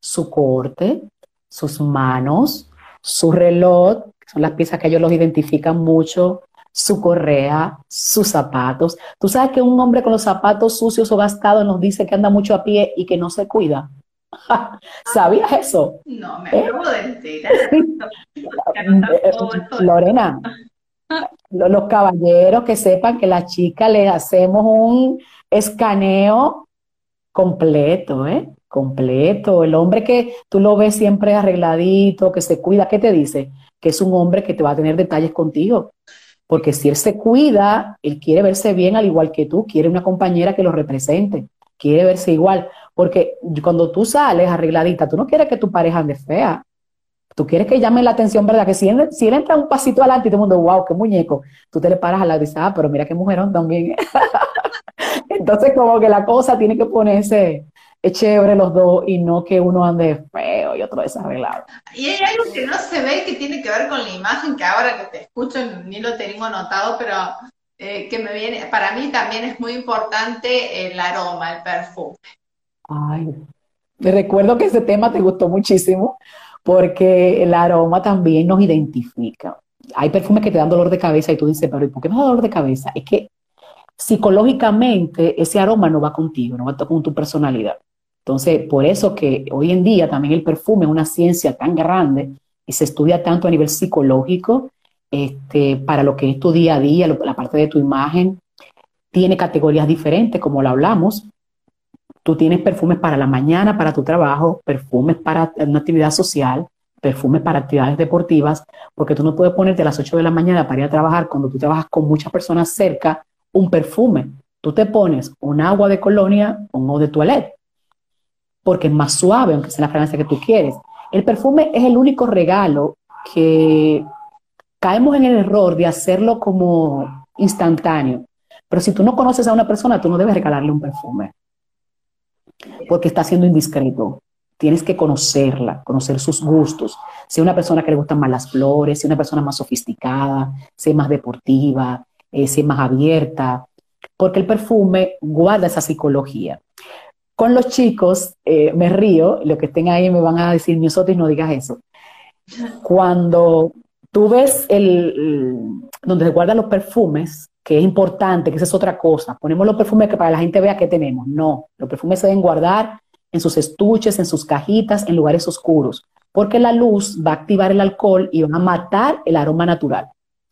su corte, sus manos, su reloj, que son las piezas que ellos los identifican mucho, su correa, sus zapatos. Tú sabes que un hombre con los zapatos sucios o gastados nos dice que anda mucho a pie y que no se cuida. (laughs) ¿Sabías eso?
No, me ¿Eh? acabo de enterar. (laughs)
Lorena, los caballeros que sepan que la chica le hacemos un escaneo completo, ¿eh? completo. El hombre que tú lo ves siempre arregladito, que se cuida, ¿qué te dice? Que es un hombre que te va a tener detalles contigo. Porque si él se cuida, él quiere verse bien al igual que tú, quiere una compañera que lo represente, quiere verse igual. Porque cuando tú sales arregladita, tú no quieres que tu pareja ande fea. Tú quieres que llame la atención, ¿verdad? Que si él, entra un pasito adelante y todo el mundo, wow, qué muñeco, tú te le paras a la y dices, ah, pero mira qué mujerón también. (laughs) Entonces, como que la cosa tiene que ponerse, chévere los dos y no que uno ande feo y otro desarreglado.
Y hay algo que no se ve que tiene que ver con la imagen, que ahora que te escucho ni lo tengo anotado, pero eh, que me viene, para mí también es muy importante el aroma, el perfume.
Ay, recuerdo que ese tema te gustó muchísimo porque el aroma también nos identifica. Hay perfumes que te dan dolor de cabeza y tú dices, pero ¿y por qué me da dolor de cabeza? Es que psicológicamente ese aroma no va contigo, no va con tu personalidad. Entonces, por eso que hoy en día también el perfume es una ciencia tan grande y se estudia tanto a nivel psicológico este, para lo que es tu día a día, la parte de tu imagen. Tiene categorías diferentes, como lo hablamos. Tú tienes perfumes para la mañana, para tu trabajo, perfumes para una actividad social, perfumes para actividades deportivas, porque tú no puedes ponerte a las 8 de la mañana para ir a trabajar cuando tú trabajas con muchas personas cerca un perfume. Tú te pones un agua de colonia un agua de toilette porque es más suave, aunque sea la fragancia que tú quieres. El perfume es el único regalo que caemos en el error de hacerlo como instantáneo. Pero si tú no conoces a una persona, tú no debes regalarle un perfume, porque está siendo indiscreto. Tienes que conocerla, conocer sus gustos. Si es una persona que le gustan más las flores, si una persona más sofisticada, si es más deportiva, eh, si más abierta, porque el perfume guarda esa psicología. Con los chicos, eh, me río, lo que estén ahí me van a decir, Miosotis, no digas eso. Cuando tú ves el, donde se guardan los perfumes, que es importante, que esa es otra cosa, ponemos los perfumes que para la gente vea que tenemos. No, los perfumes se deben guardar en sus estuches, en sus cajitas, en lugares oscuros, porque la luz va a activar el alcohol y va a matar el aroma natural.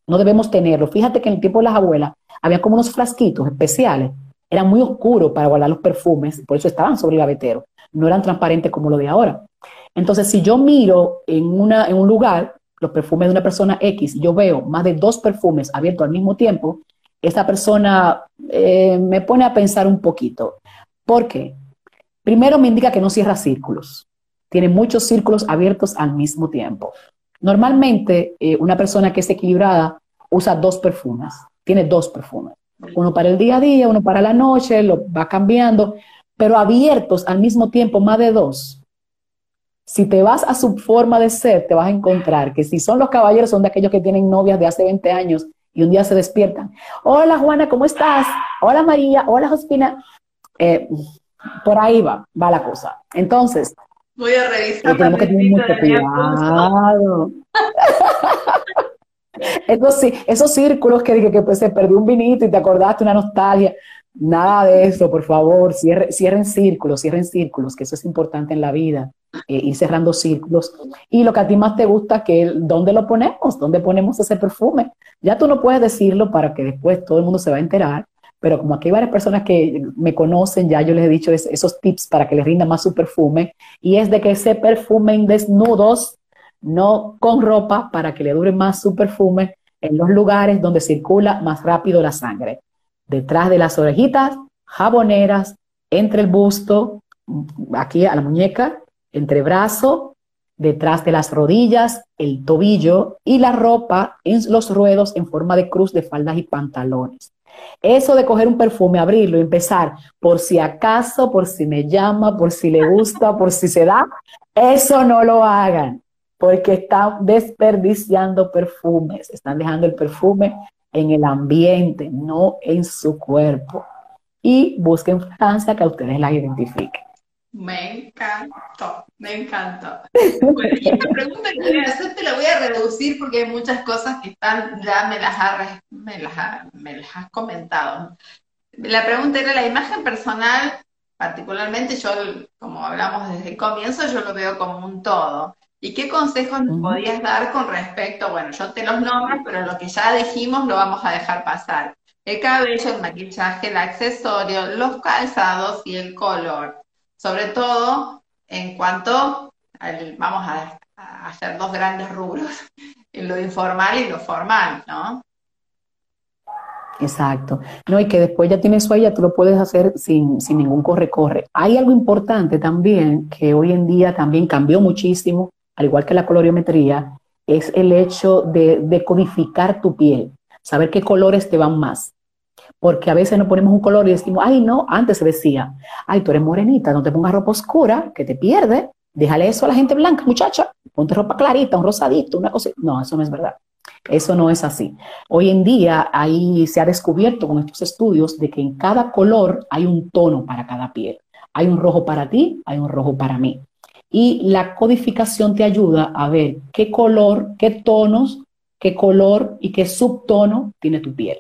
No debemos tenerlo. Fíjate que en el tiempo de las abuelas había como unos frasquitos especiales era muy oscuro para guardar los perfumes, por eso estaban sobre el gavetero. No eran transparentes como lo de ahora. Entonces, si yo miro en, una, en un lugar los perfumes de una persona X, yo veo más de dos perfumes abiertos al mismo tiempo, esa persona eh, me pone a pensar un poquito. ¿Por qué? Primero me indica que no cierra círculos. Tiene muchos círculos abiertos al mismo tiempo. Normalmente, eh, una persona que es equilibrada usa dos perfumes. Tiene dos perfumes. Uno para el día a día, uno para la noche, lo va cambiando, pero abiertos al mismo tiempo, más de dos. Si te vas a su forma de ser, te vas a encontrar que si son los caballeros, son de aquellos que tienen novias de hace 20 años y un día se despiertan. Hola Juana, ¿cómo estás? Hola María, hola Josefina. Eh, por ahí va, va la cosa. Entonces,
voy a revisar.
Tenemos que tener mucho cuidado. (laughs) Esos, sí, esos círculos que dije que pues, se perdió un vinito y te acordaste una nostalgia. Nada de eso, por favor, cierren círculos, cierren círculos, que eso es importante en la vida, eh, ir cerrando círculos. Y lo que a ti más te gusta, que ¿dónde lo ponemos? ¿Dónde ponemos ese perfume? Ya tú no puedes decirlo para que después todo el mundo se va a enterar, pero como aquí hay varias personas que me conocen, ya yo les he dicho esos tips para que les rinda más su perfume, y es de que se perfumen desnudos, no con ropa, para que le dure más su perfume en los lugares donde circula más rápido la sangre detrás de las orejitas, jaboneras, entre el busto, aquí a la muñeca, entre brazo, detrás de las rodillas, el tobillo y la ropa en los ruedos en forma de cruz de faldas y pantalones. Eso de coger un perfume, abrirlo y empezar por si acaso, por si me llama, por si le gusta, por si se da, eso no lo hagan, porque están desperdiciando perfumes, están dejando el perfume en el ambiente, no en su cuerpo. Y busquen fragancia que a ustedes la identifiquen.
Me encantó, me encantó. y la pregunta que voy a te la voy a reducir porque hay muchas cosas que están, ya me las, me las, me las has comentado. La pregunta era la imagen personal, particularmente yo, como hablamos desde el comienzo, yo lo veo como un todo. ¿Y qué consejos nos podías dar con respecto, bueno, yo te los nombro, pero lo que ya dijimos lo vamos a dejar pasar? El cabello, el maquillaje, el accesorio, los calzados y el color. Sobre todo en cuanto, vamos a, hacer dos grandes rubros, (laughs) en lo informal y lo formal, ¿no?
Exacto. No, y que después ya tienes eso ahí, ya tú lo puedes hacer sin, sin ningún corre-corre. Hay algo importante también que hoy en día también cambió muchísimo al igual que la coloriometría, es el hecho de, codificar tu piel, saber qué colores te van más. Porque a veces nos ponemos un color y decimos, ay, no, antes se decía, ay, tú eres morenita, no te pongas ropa oscura, que te pierde, déjale eso a la gente blanca, muchacha, ponte ropa clarita, un rosadito, una cosa. No, eso no es verdad. Eso no es así. Hoy en día ahí se ha descubierto con estos estudios de que en cada color hay un tono para cada piel. Hay un rojo para ti, hay un rojo para mí y la codificación te ayuda a ver qué color, qué tonos, qué color y qué subtono tiene tu piel.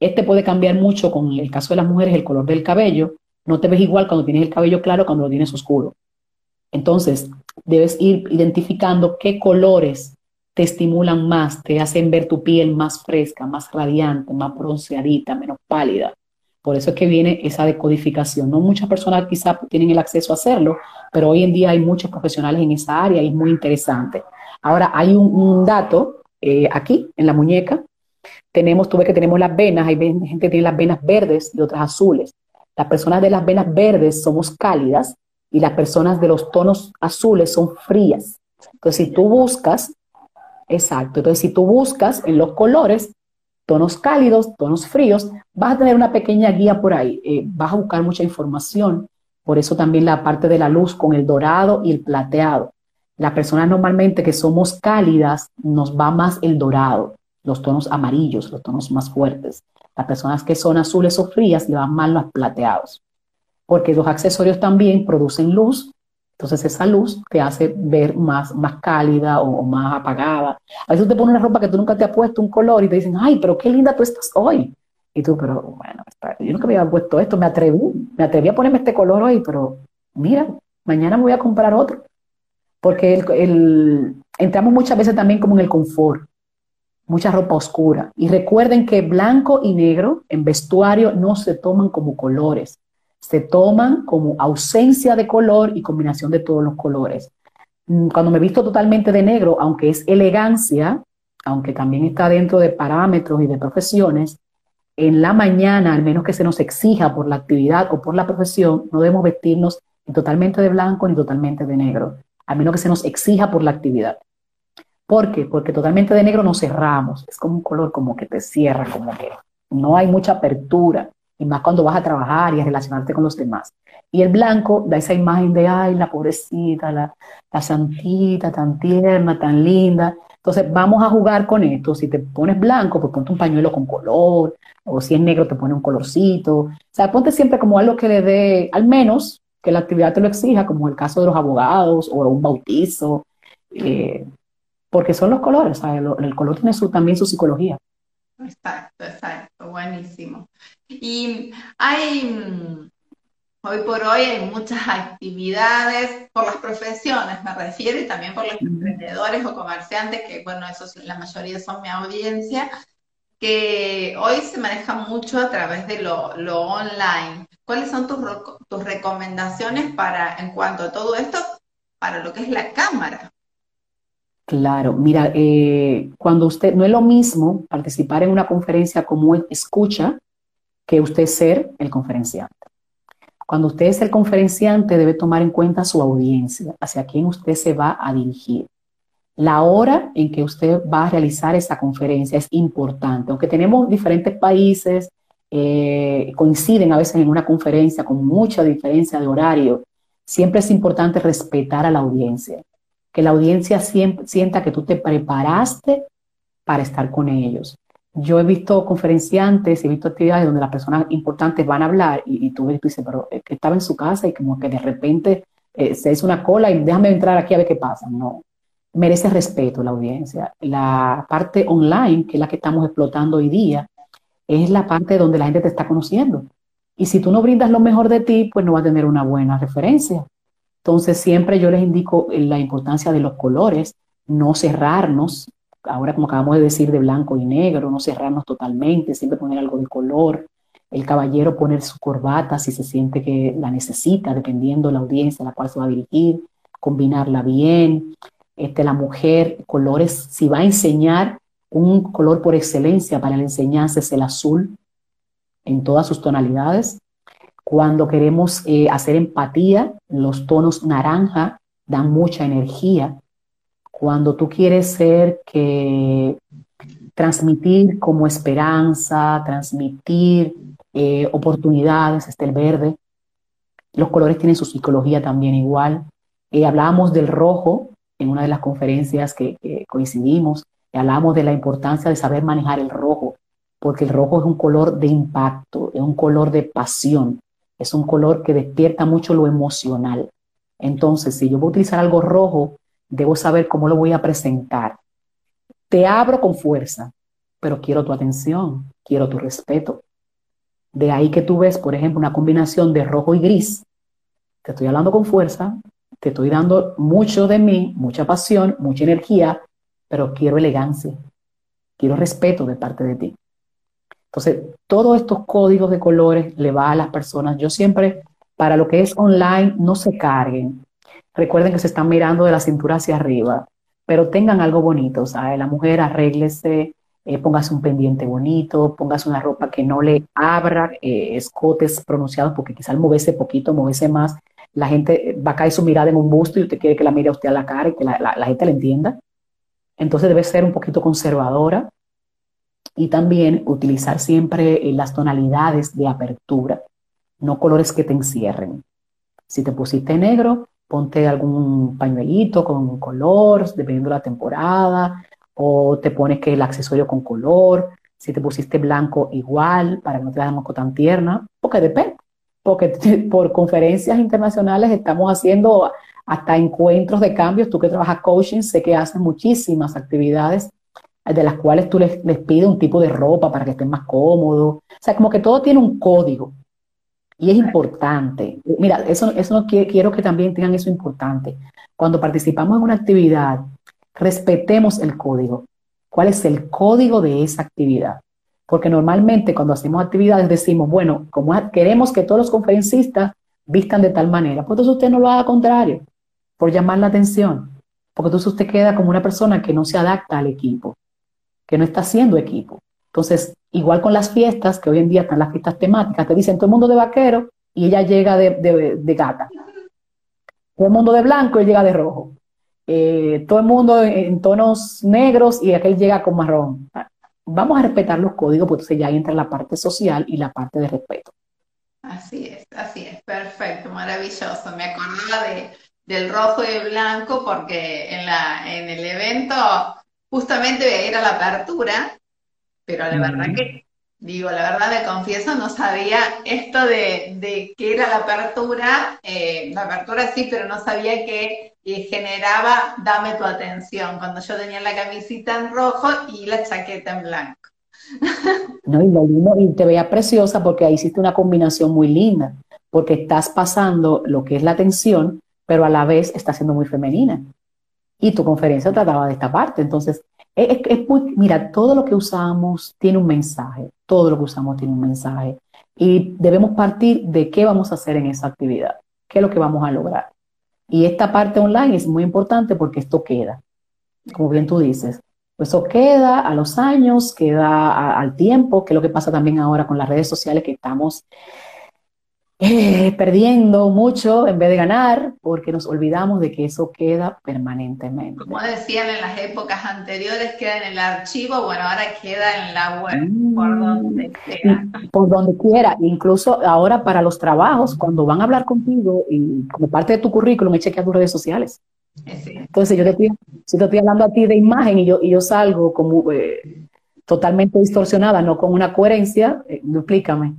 Este puede cambiar mucho con el caso de las mujeres, el color del cabello. No te ves igual cuando tienes el cabello claro cuando lo tienes oscuro. Entonces, debes ir identificando qué colores te estimulan más, te hacen ver tu piel más fresca, más radiante, más bronceadita, menos pálida. Por eso es que viene esa decodificación. No muchas personas quizás tienen el acceso a hacerlo, pero hoy en día hay muchos profesionales en esa área y es muy interesante. Ahora, hay un, dato eh, aquí en la muñeca. Tenemos, tú que tenemos las venas, hay gente que tiene las venas verdes y otras azules. Las personas de las venas verdes somos cálidas y las personas de los tonos azules son frías. Entonces, si tú buscas, exacto, entonces si tú buscas en los colores, tonos cálidos, tonos fríos, vas a tener una pequeña guía por ahí, eh, vas a buscar mucha información, por eso también la parte de la luz con el dorado y el plateado. Las personas normalmente que somos cálidas nos va más el dorado, los tonos amarillos, los tonos más fuertes. Las personas que son azules o frías le van más los plateados, porque los accesorios también producen luz entonces esa luz te hace ver más, más cálida o, más apagada. A veces te pones una ropa que tú nunca te has puesto un color y te dicen, ay, pero qué linda tú estás hoy. Y tú, pero bueno, yo nunca me había puesto esto, me atreví, me atreví a ponerme este color hoy, pero mira, mañana me voy a comprar otro. Porque el, entramos muchas veces también como en el confort, mucha ropa oscura. Y recuerden que blanco y negro en vestuario no se toman como colores se toman como ausencia de color y combinación de todos los colores. Mm, cuando me visto totalmente de negro, aunque es elegancia, aunque también está dentro de parámetros y de profesiones, en la mañana, al menos que se nos exija por la actividad o por la profesión, no debemos vestirnos totalmente de blanco ni totalmente de negro, al menos que se nos exija por la actividad. ¿Por qué? Porque totalmente de negro nos cerramos, es como un color como que te cierra, como que no hay mucha apertura, y más cuando vas a trabajar y a relacionarte con los demás. Y el blanco da esa imagen de, ay, la pobrecita, la, la santita, tan tierna, tan linda. Entonces vamos a jugar con esto. Si te pones blanco, pues ponte un pañuelo con color, o si es negro, te pone un colorcito. O sea, ponte siempre como algo que le dé, al menos que la actividad te lo exija, como el caso de los abogados o un bautizo, eh, porque son los colores, el, el, color tiene su, también su psicología.
Exacto, exacto, buenísimo. Y hay, mm, hoy por hoy hay muchas actividades por las profesiones, me refiero, y también por los emprendedores o comerciantes, que bueno, esos la mayoría son mi audiencia, que hoy se maneja mucho a través de lo, online. ¿Cuáles son tus, tus recomendaciones para, en cuanto a todo esto, para lo que es la cámara?
Claro, mira, eh, cuando usted, no es lo mismo participar en una conferencia como escucha que usted ser el conferenciante. Cuando usted es el conferenciante debe tomar en cuenta su audiencia, hacia quién usted se va a dirigir. La hora en que usted va a realizar esa conferencia es importante. Aunque tenemos diferentes países, eh, coinciden a veces en una conferencia con mucha diferencia de horario, siempre es importante respetar a la audiencia. Que la audiencia sienta que tú te preparaste para estar con ellos. Yo he visto conferenciantes, he visto actividades donde las personas importantes van a hablar y, tú dices, pero que estaba en su casa y como que de repente eh, se hizo una cola y déjame entrar aquí a ver qué pasa. No, merece respeto la audiencia. La parte online, que es la que estamos explotando hoy día, es la parte donde la gente te está conociendo. Y si tú no brindas lo mejor de ti, pues no va a tener una buena referencia. Entonces siempre yo les indico la importancia de los colores, no cerrarnos, ahora como acabamos de decir, de blanco y negro, no cerrarnos totalmente, siempre poner algo de color. El caballero poner su corbata si se siente que la necesita, dependiendo de la audiencia a la cual se va a dirigir, combinarla bien, este, la mujer, colores, si va a enseñar un color por excelencia para la enseñanza es el azul en todas sus tonalidades. Cuando queremos eh, hacer empatía, los tonos naranja dan mucha energía. Cuando tú quieres ser que transmitir como esperanza, transmitir eh, oportunidades, está el verde. Los colores tienen su psicología también igual. Eh, hablábamos del rojo, en una de las conferencias que, coincidimos, hablamos de la importancia de saber manejar el rojo, porque el rojo es un color de impacto, es un color de pasión, es un color que despierta mucho lo emocional. Entonces, si yo voy a utilizar algo rojo, debo saber cómo lo voy a presentar. Te abro con fuerza, pero quiero tu atención, quiero tu respeto. De ahí que tú ves, por ejemplo, una combinación de rojo y gris. Te estoy hablando con fuerza, te estoy dando mucho de mí, mucha pasión, mucha energía, pero quiero elegancia, quiero respeto de parte de ti. Entonces, todos estos códigos de colores le va a las personas. Yo siempre, para lo que es online, no se carguen. Recuerden que se están mirando de la cintura hacia arriba, pero tengan algo bonito. ¿sabes? La mujer arréglese, eh, póngase un pendiente bonito, póngase una ropa que no le abra eh, escotes pronunciados, porque quizá al moverse poquito, moverse más, la gente va a caer su mirada en un busto y usted quiere que la mire a a la cara y que la, gente le entienda. Entonces debe ser un poquito conservadora y también utilizar siempre eh, las tonalidades de apertura, no colores que te encierren. Si te pusiste negro, ponte algún pañuelito con color, dependiendo de la temporada, o te pones que el accesorio con color. Si te pusiste blanco, igual, para que no te hagas moco tan tierna, porque depende porque (laughs) por conferencias internacionales estamos haciendo hasta encuentros de cambios. Tú que trabajas coaching, sé que haces muchísimas actividades de las cuales tú les, pides un tipo de ropa para que estén más cómodos. O sea, como que todo tiene un código. Y es importante. Mira, eso, eso quiero que también tengan eso importante. Cuando participamos en una actividad, respetemos el código. ¿Cuál es el código de esa actividad? Porque normalmente cuando hacemos actividades decimos, bueno, como queremos que todos los conferencistas vistan de tal manera, pues entonces usted no lo haga contrario, por llamar la atención. Porque entonces usted queda como una persona que no se adapta al equipo, que no está haciendo equipo. Entonces, igual con las fiestas, que hoy en día están las fiestas temáticas, te dicen todo el mundo de vaquero y ella llega de, de, gata. Todo el mundo de blanco y llega de rojo. Eh, todo el mundo en tonos negros y aquel llega con marrón. Vamos a respetar los códigos, porque ya entra la parte social y la parte de respeto.
Así es, así es, perfecto, maravilloso. Me acordaba de, del rojo y blanco porque en, la, en el evento justamente voy a ir a la apertura, pero la verdad que, digo, la verdad me confieso, no sabía esto de, de qué era la apertura, eh, la apertura sí, pero no sabía que eh, generaba dame tu atención cuando yo tenía la camisita en rojo y la chaqueta en blanco. (laughs)
No, y, lo y te veía preciosa porque ahí hiciste una combinación muy linda, porque estás pasando lo que es la atención, pero a la vez está siendo muy femenina. Y tu conferencia trataba de esta parte. Entonces, mira, todo lo que usamos tiene un mensaje, todo lo que usamos tiene un mensaje. Y debemos partir de qué vamos a hacer en esa actividad, qué es lo que vamos a lograr. Y esta parte online es muy importante porque esto queda, como bien tú dices. Eso queda a los años, queda al tiempo, que es lo que pasa también ahora con las redes sociales, que estamos eh, perdiendo mucho en vez de ganar, porque nos olvidamos de que eso queda permanentemente.
Como decían en las épocas anteriores, queda en el archivo, bueno, ahora queda en la web, por mm. donde quiera.
Por donde quiera, incluso ahora para los trabajos, cuando van a hablar contigo y como parte de tu currículum, chequea tus redes sociales. Entonces yo te estoy, si te estoy hablando a ti de imagen y yo, y yo salgo como eh, totalmente distorsionada, no con una coherencia, eh, explícame.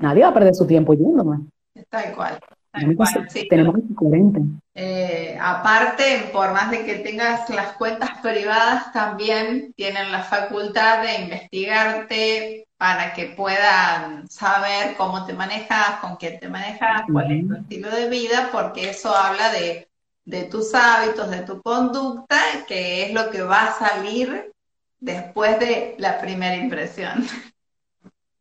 Nadie va a perder su tiempo yéndome.
Tal cual.
tenemos, que ser coherentes.
Eh, aparte, por más de que tengas las cuentas privadas, también tienen la facultad de investigarte para que puedan saber cómo te manejas, con quién te manejas, cuál es tu estilo de vida, porque eso habla de de tus hábitos, de tu conducta, que es lo que va a salir después de la primera impresión. (laughs)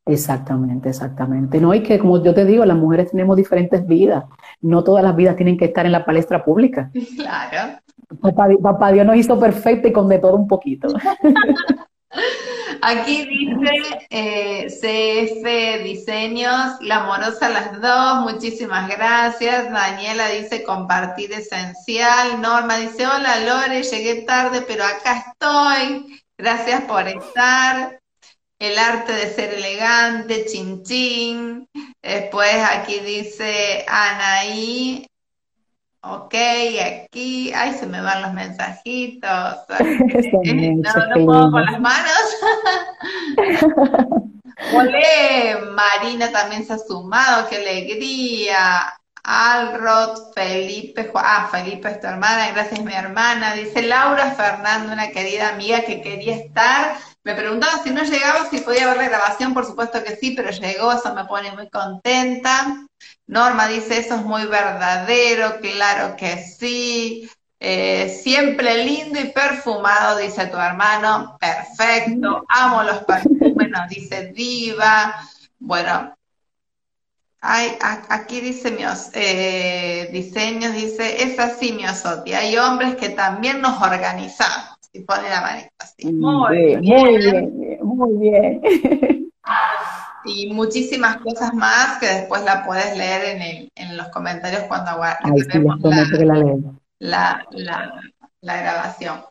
Exactamente, exactamente. No, y que como yo te digo, las mujeres tenemos diferentes vidas. No todas las vidas tienen que estar en la palestra pública. (laughs)
Claro.
Papá, Dios nos hizo perfecto y con de todo un poquito. (laughs)
Aquí dice eh, CF Diseños, la amorosa las dos, muchísimas gracias. Daniela dice compartir esencial. Norma dice, hola Lore, llegué tarde, pero acá estoy. Gracias por estar. El arte de ser elegante, chin chin. Después aquí dice Anaí, Ok, aquí, ay, se me van los mensajitos. (laughs) no, no puedo con las manos. (laughs) Olé, Marina también se ha sumado, qué alegría. Alrod, Felipe, ah, Felipe es tu hermana, gracias mi hermana. Dice Laura Fernando, una querida amiga que quería estar. Me preguntaba si no llegaba, si podía ver la grabación, por supuesto que sí, pero llegó, eso me pone muy contenta. Norma dice, eso es muy verdadero, claro que sí. Eh, siempre lindo y perfumado, dice tu hermano. Perfecto, amo los perfumes, nos dice Diva. Bueno, aquí dice Mios, eh, diseños, dice, es así, Miosoti. Hay hombres que también nos organizamos. Y pone la manita así.
Muy, bien, muy bien, muy bien.
y muchísimas cosas más que después la puedes leer en, en los comentarios cuando
acabemos
la, la, la, grabación.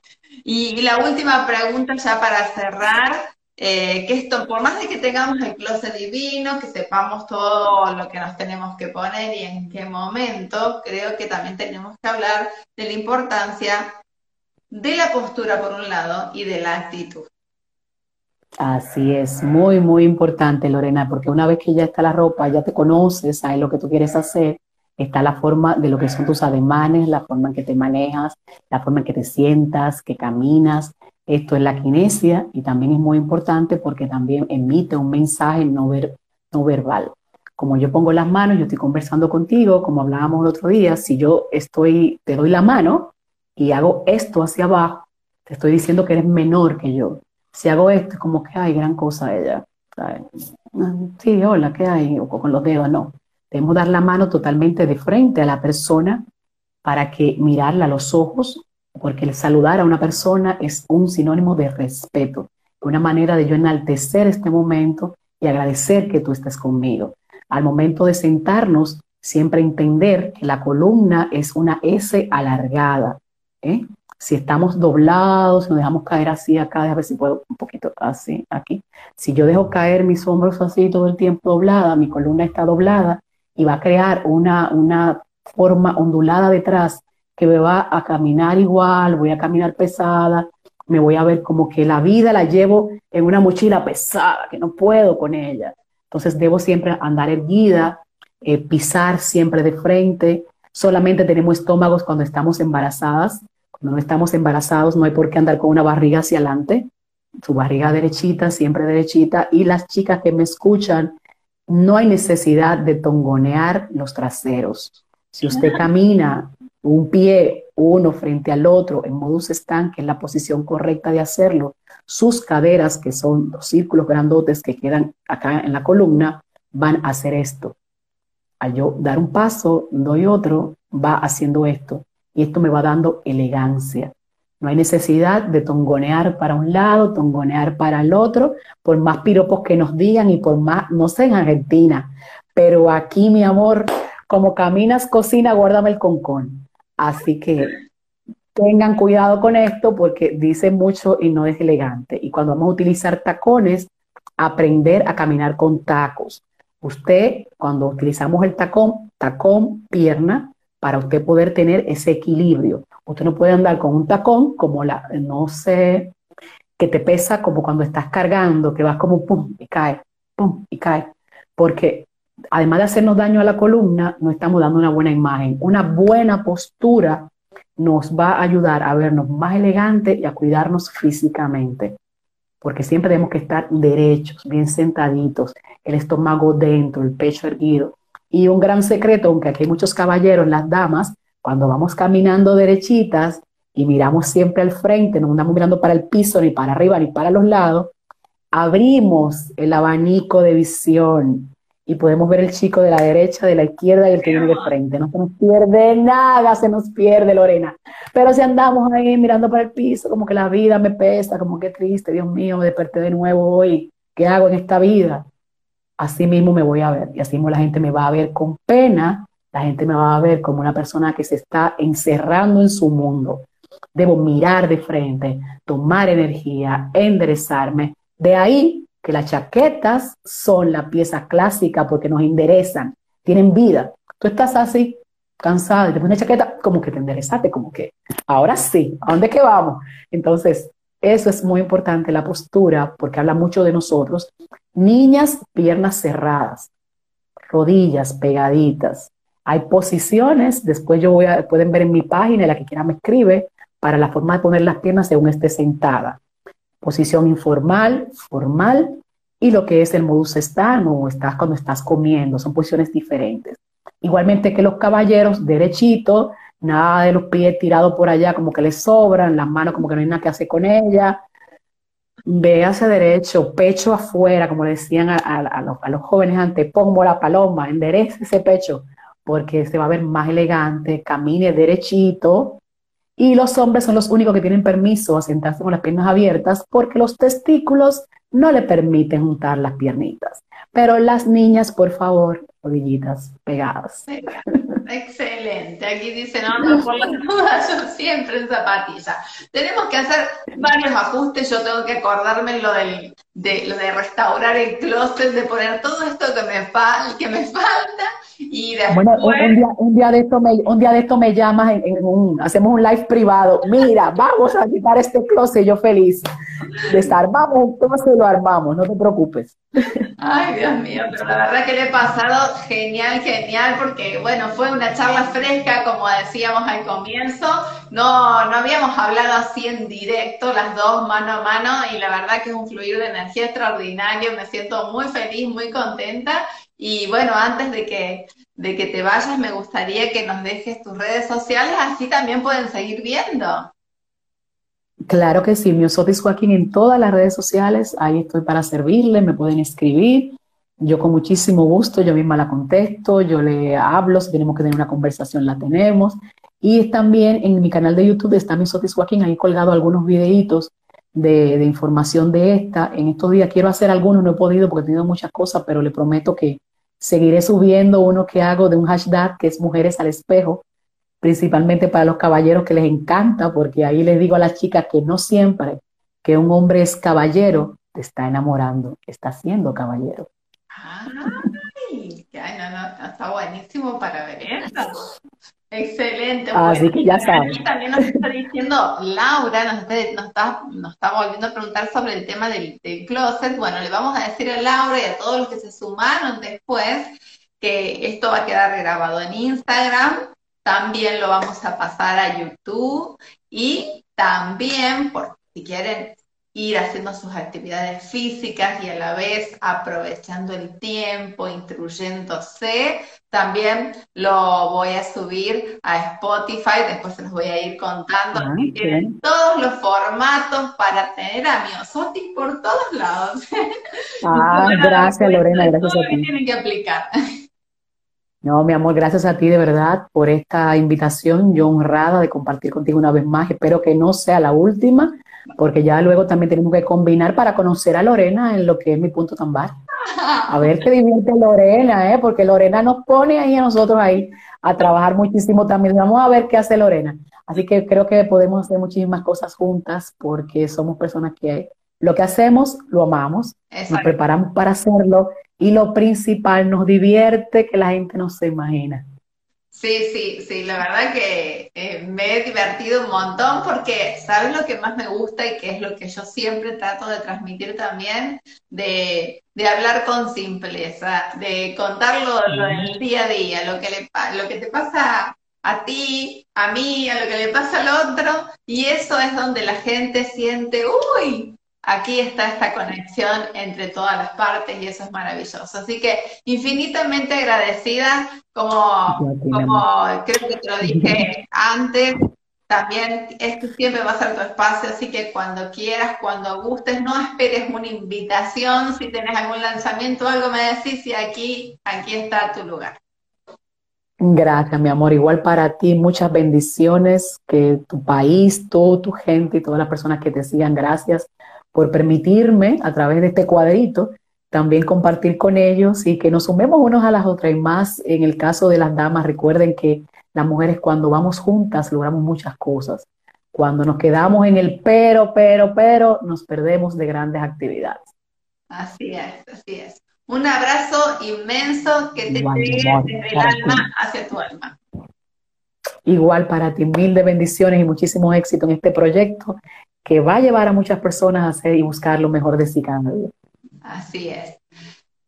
Y, la última pregunta ya para cerrar, eh, que esto, por más de que tengamos el closet divino, que sepamos todo lo que nos tenemos que poner y en qué momento, creo que también tenemos que hablar de la importancia de la postura por un lado y de la actitud.
Así es, muy, muy importante, Lorena, porque una vez que ya está la ropa, ya te conoces, sabes lo que tú quieres hacer, está la forma de lo que son tus ademanes, la forma en que te manejas, la forma en que te sientas, que caminas. Esto es la kinesia y también es muy importante porque también emite un mensaje no, ver, no verbal. Como yo pongo las manos, yo estoy conversando contigo, como hablábamos el otro día, si yo estoy, te doy la mano y hago esto hacia abajo, te estoy diciendo que eres menor que yo si hago esto, es como que hay gran cosa ella. Sí, hola, ¿qué hay? O con los dedos, no. Debemos dar la mano totalmente de frente a la persona para que mirarla a los ojos, porque saludar a una persona es un sinónimo de respeto. una manera de yo enaltecer este momento y agradecer que tú estés conmigo. Al momento de sentarnos, siempre entender que la columna es una S alargada. ¿Eh? Si estamos doblados, nos dejamos caer así acá, a ver si puedo un poquito así aquí. Si yo dejo caer mis hombros así todo el tiempo doblada, mi columna está doblada y va a crear una, una forma ondulada detrás que me va a caminar igual, voy a caminar pesada, me voy a ver como que la vida la llevo en una mochila pesada, que no puedo con ella. Entonces debo siempre andar erguida, eh, pisar siempre de frente. Solamente tenemos estómagos cuando estamos embarazadas. Cuando no estamos embarazados no hay por qué andar con una barriga hacia adelante. Su barriga derechita, siempre derechita. Y las chicas que me escuchan, no hay necesidad de tongonear los traseros. Si usted camina un pie uno frente al otro en modus stand, que es la posición correcta de hacerlo, sus caderas, que son los círculos grandotes que quedan acá en la columna, van a hacer esto. Al yo dar un paso, doy otro, va haciendo esto. Y esto me va dando elegancia. No hay necesidad de tongonear para un lado, tongonear para el otro, por más piropos que nos digan y por más, no sé en Argentina, pero aquí, mi amor, como caminas, cocina, guárdame el concón. Así que tengan cuidado con esto porque dice mucho y no es elegante. Y cuando vamos a utilizar tacones, aprender a caminar con tacos. Usted, cuando utilizamos el tacón, tacón, pierna, para usted poder tener ese equilibrio. Usted no puede andar con un tacón como la, no sé, que te pesa como cuando estás cargando, que vas como pum y cae, pum y cae. Porque además de hacernos daño a la columna, no estamos dando una buena imagen. Una buena postura nos va a ayudar a vernos más elegantes y a cuidarnos físicamente. Porque siempre tenemos que estar derechos, bien sentaditos, el estómago dentro, el pecho erguido. Y un gran secreto, aunque aquí hay muchos caballeros, las damas, cuando vamos caminando derechitas y miramos siempre al frente, no andamos mirando para el piso, ni para arriba, ni para los lados, abrimos el abanico de visión y podemos ver el chico de la derecha, de la izquierda y el que viene de frente. No se nos pierde nada, se nos pierde, Lorena. Pero si andamos ahí mirando para el piso, como que la vida me pesa, como que triste, Dios mío, me desperté de nuevo hoy, ¿qué hago en esta vida? Así mismo me voy a ver y así mismo la gente me va a ver con pena, la gente me va a ver como una persona que se está encerrando en su mundo. Debo mirar de frente, tomar energía, enderezarme. De ahí que las chaquetas son la pieza clásica porque nos enderezan, tienen vida. Tú estás así, cansada, y te pones una chaqueta, como que te enderezaste, como que ahora sí, ¿a dónde que vamos? Entonces, eso es muy importante, la postura, porque habla mucho de nosotros. Niñas, piernas cerradas, rodillas pegaditas. Hay posiciones, después yo voy a, pueden ver en mi página, la que quiera me escribe, para la forma de poner las piernas según esté sentada posición informal, formal y lo que es el modus stand o estás cuando estás comiendo, son posiciones diferentes. Igualmente que los caballeros, derechito, nada de los pies tirados por allá como que les sobran, las manos como que no hay nada que hacer con ellas. Véase derecho, pecho afuera, como decían a, los, a los, jóvenes antes, pongo la paloma, enderece ese pecho, porque se va a ver más elegante, camine derechito, y los hombres son los únicos que tienen permiso a sentarse con las piernas abiertas porque los testículos no le permiten juntar las piernitas. Pero las niñas, por favor, rodillitas pegadas. (laughs)
Excelente. Aquí dicen, no, por las dudas, (laughs) yo siempre en zapatilla. Tenemos que hacer varios ajustes. Yo tengo que acordarme lo, del, de, lo de restaurar el closet, de poner todo esto que me, fal, que me falta y
Bueno, un día, de esto me, un día de esto me llamas, en, un, hacemos un live privado. Mira, vamos a quitar este closet, yo feliz. Desarmamos, entonces lo armamos, no te preocupes.
Ay, Dios mío, pero la verdad que le he pasado genial, genial, porque bueno, fue una charla fresca, como decíamos al comienzo. No, no habíamos hablado así en directo, las dos mano a mano, y la verdad que es un fluir de energía extraordinario. Me siento muy feliz, muy contenta y bueno, antes de que, de que te vayas, me gustaría que nos dejes tus redes sociales, así también pueden seguir viendo.
Claro que sí, Miosotis Joaquín en todas las redes sociales, ahí estoy para servirle, me pueden escribir. Yo con muchísimo gusto, yo misma la contesto, yo le hablo, si tenemos que tener una conversación, la tenemos. Y también en mi canal de YouTube está Miosotis Joaquín, ahí colgado algunos videitos de, información de esta. En estos días quiero hacer algunos, no he podido porque he tenido muchas cosas, pero le prometo que seguiré subiendo uno que hago de un hashtag que es Mujeres al Espejo, principalmente para los caballeros que les encanta, porque ahí les digo a las chicas que no siempre que un hombre es caballero, te está enamorando, está siendo caballero.
Ay, no, no, está buenísimo para ver esto. Excelente.
Así que ya sabes.
También nos está diciendo Laura, nos está, nos, está, volviendo a preguntar sobre el tema del, closet. Bueno, le vamos a decir a Laura y a todos los que se sumaron después que esto va a quedar grabado en Instagram. También lo vamos a pasar a YouTube y también, por si quieren ir haciendo sus actividades físicas y a la vez aprovechando el tiempo, instruyéndose. También lo voy a subir a Spotify, después se los voy a ir contando. Ah, tienen todos los formatos para tener a Miosotis por todos lados.
Ah, (laughs) gracias Lorena, gracias a ti.
tienen que aplicar. (laughs)
No, mi amor, gracias a ti de verdad por esta invitación. Yo honrada de compartir contigo una vez más. Espero que no sea la última porque ya luego también tenemos que combinar para conocer a Lorena en lo que es mi punto tan bajo. A ver qué divierte Lorena, ¿eh? porque Lorena nos pone ahí a nosotros ahí a trabajar muchísimo también. Vamos a ver qué hace Lorena. Así que creo que podemos hacer muchísimas cosas juntas porque somos personas que lo que hacemos lo amamos, nos preparamos para hacerlo y lo principal nos divierte que la gente no se imagina.
Sí, sí, sí, la verdad que eh, me he divertido un montón porque, ¿sabes lo que más me gusta y que es lo que yo siempre trato de transmitir también? De, de hablar con simpleza, de contarlo lo del día a día, lo que, le, lo que te pasa a ti, a mí, a lo que le pasa al otro, y eso es donde la gente siente, uy, aquí está esta conexión entre todas las partes y eso es maravilloso. Así que infinitamente agradecida, como, como creo que te lo dije antes, también este siempre va a ser tu espacio, así que cuando quieras, cuando gustes, no esperes una invitación, si tienes algún lanzamiento o algo, me decís y aquí, aquí está tu lugar.
Gracias, mi amor. Igual para ti, muchas bendiciones, que tu país, toda tu gente y todas las personas que te sigan, gracias por permitirme a través de este cuadrito también compartir con ellos y que nos sumemos unos a las otras. Y más en el caso de las damas, recuerden que las mujeres cuando vamos juntas logramos muchas cosas. Cuando nos quedamos en el pero, pero, pero, nos perdemos de grandes actividades.
Así es, así es. Un abrazo inmenso que te llegue desde el alma hacia tu alma.
Igual para ti, mil de bendiciones y muchísimo éxito en este proyecto que va a llevar a muchas personas a hacer y buscar lo mejor de sí cada día.
Así es.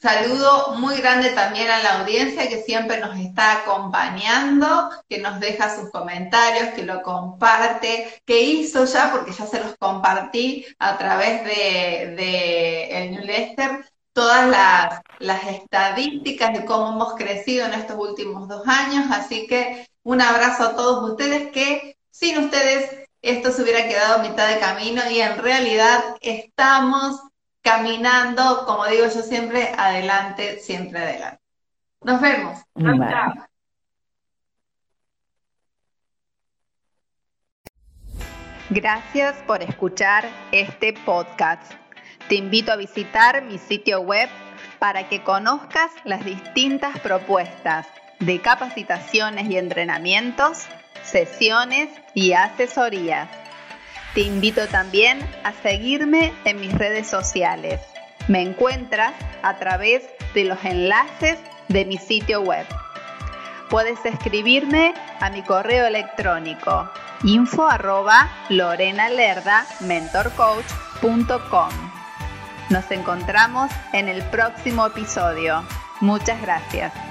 Saludo muy grande también a la audiencia que siempre nos está acompañando, que nos deja sus comentarios, que lo comparte, que hizo ya, porque ya se los compartí a través de, de el newsletter, todas las, las estadísticas de cómo hemos crecido en estos últimos dos años. Así que un abrazo a todos ustedes que sin ustedes esto se hubiera quedado a mitad de camino y en realidad estamos caminando, como digo yo siempre, adelante, siempre adelante. Nos vemos. Gracias por escuchar este podcast. Te invito a visitar mi sitio web para que conozcas las distintas propuestas de capacitaciones y entrenamientos sesiones y asesorías. Te invito también a seguirme en mis redes sociales. Me encuentras a través de los enlaces de mi sitio web. Puedes escribirme a mi correo electrónico info arroba mentorcoach.com. Nos encontramos en el próximo episodio. Muchas gracias.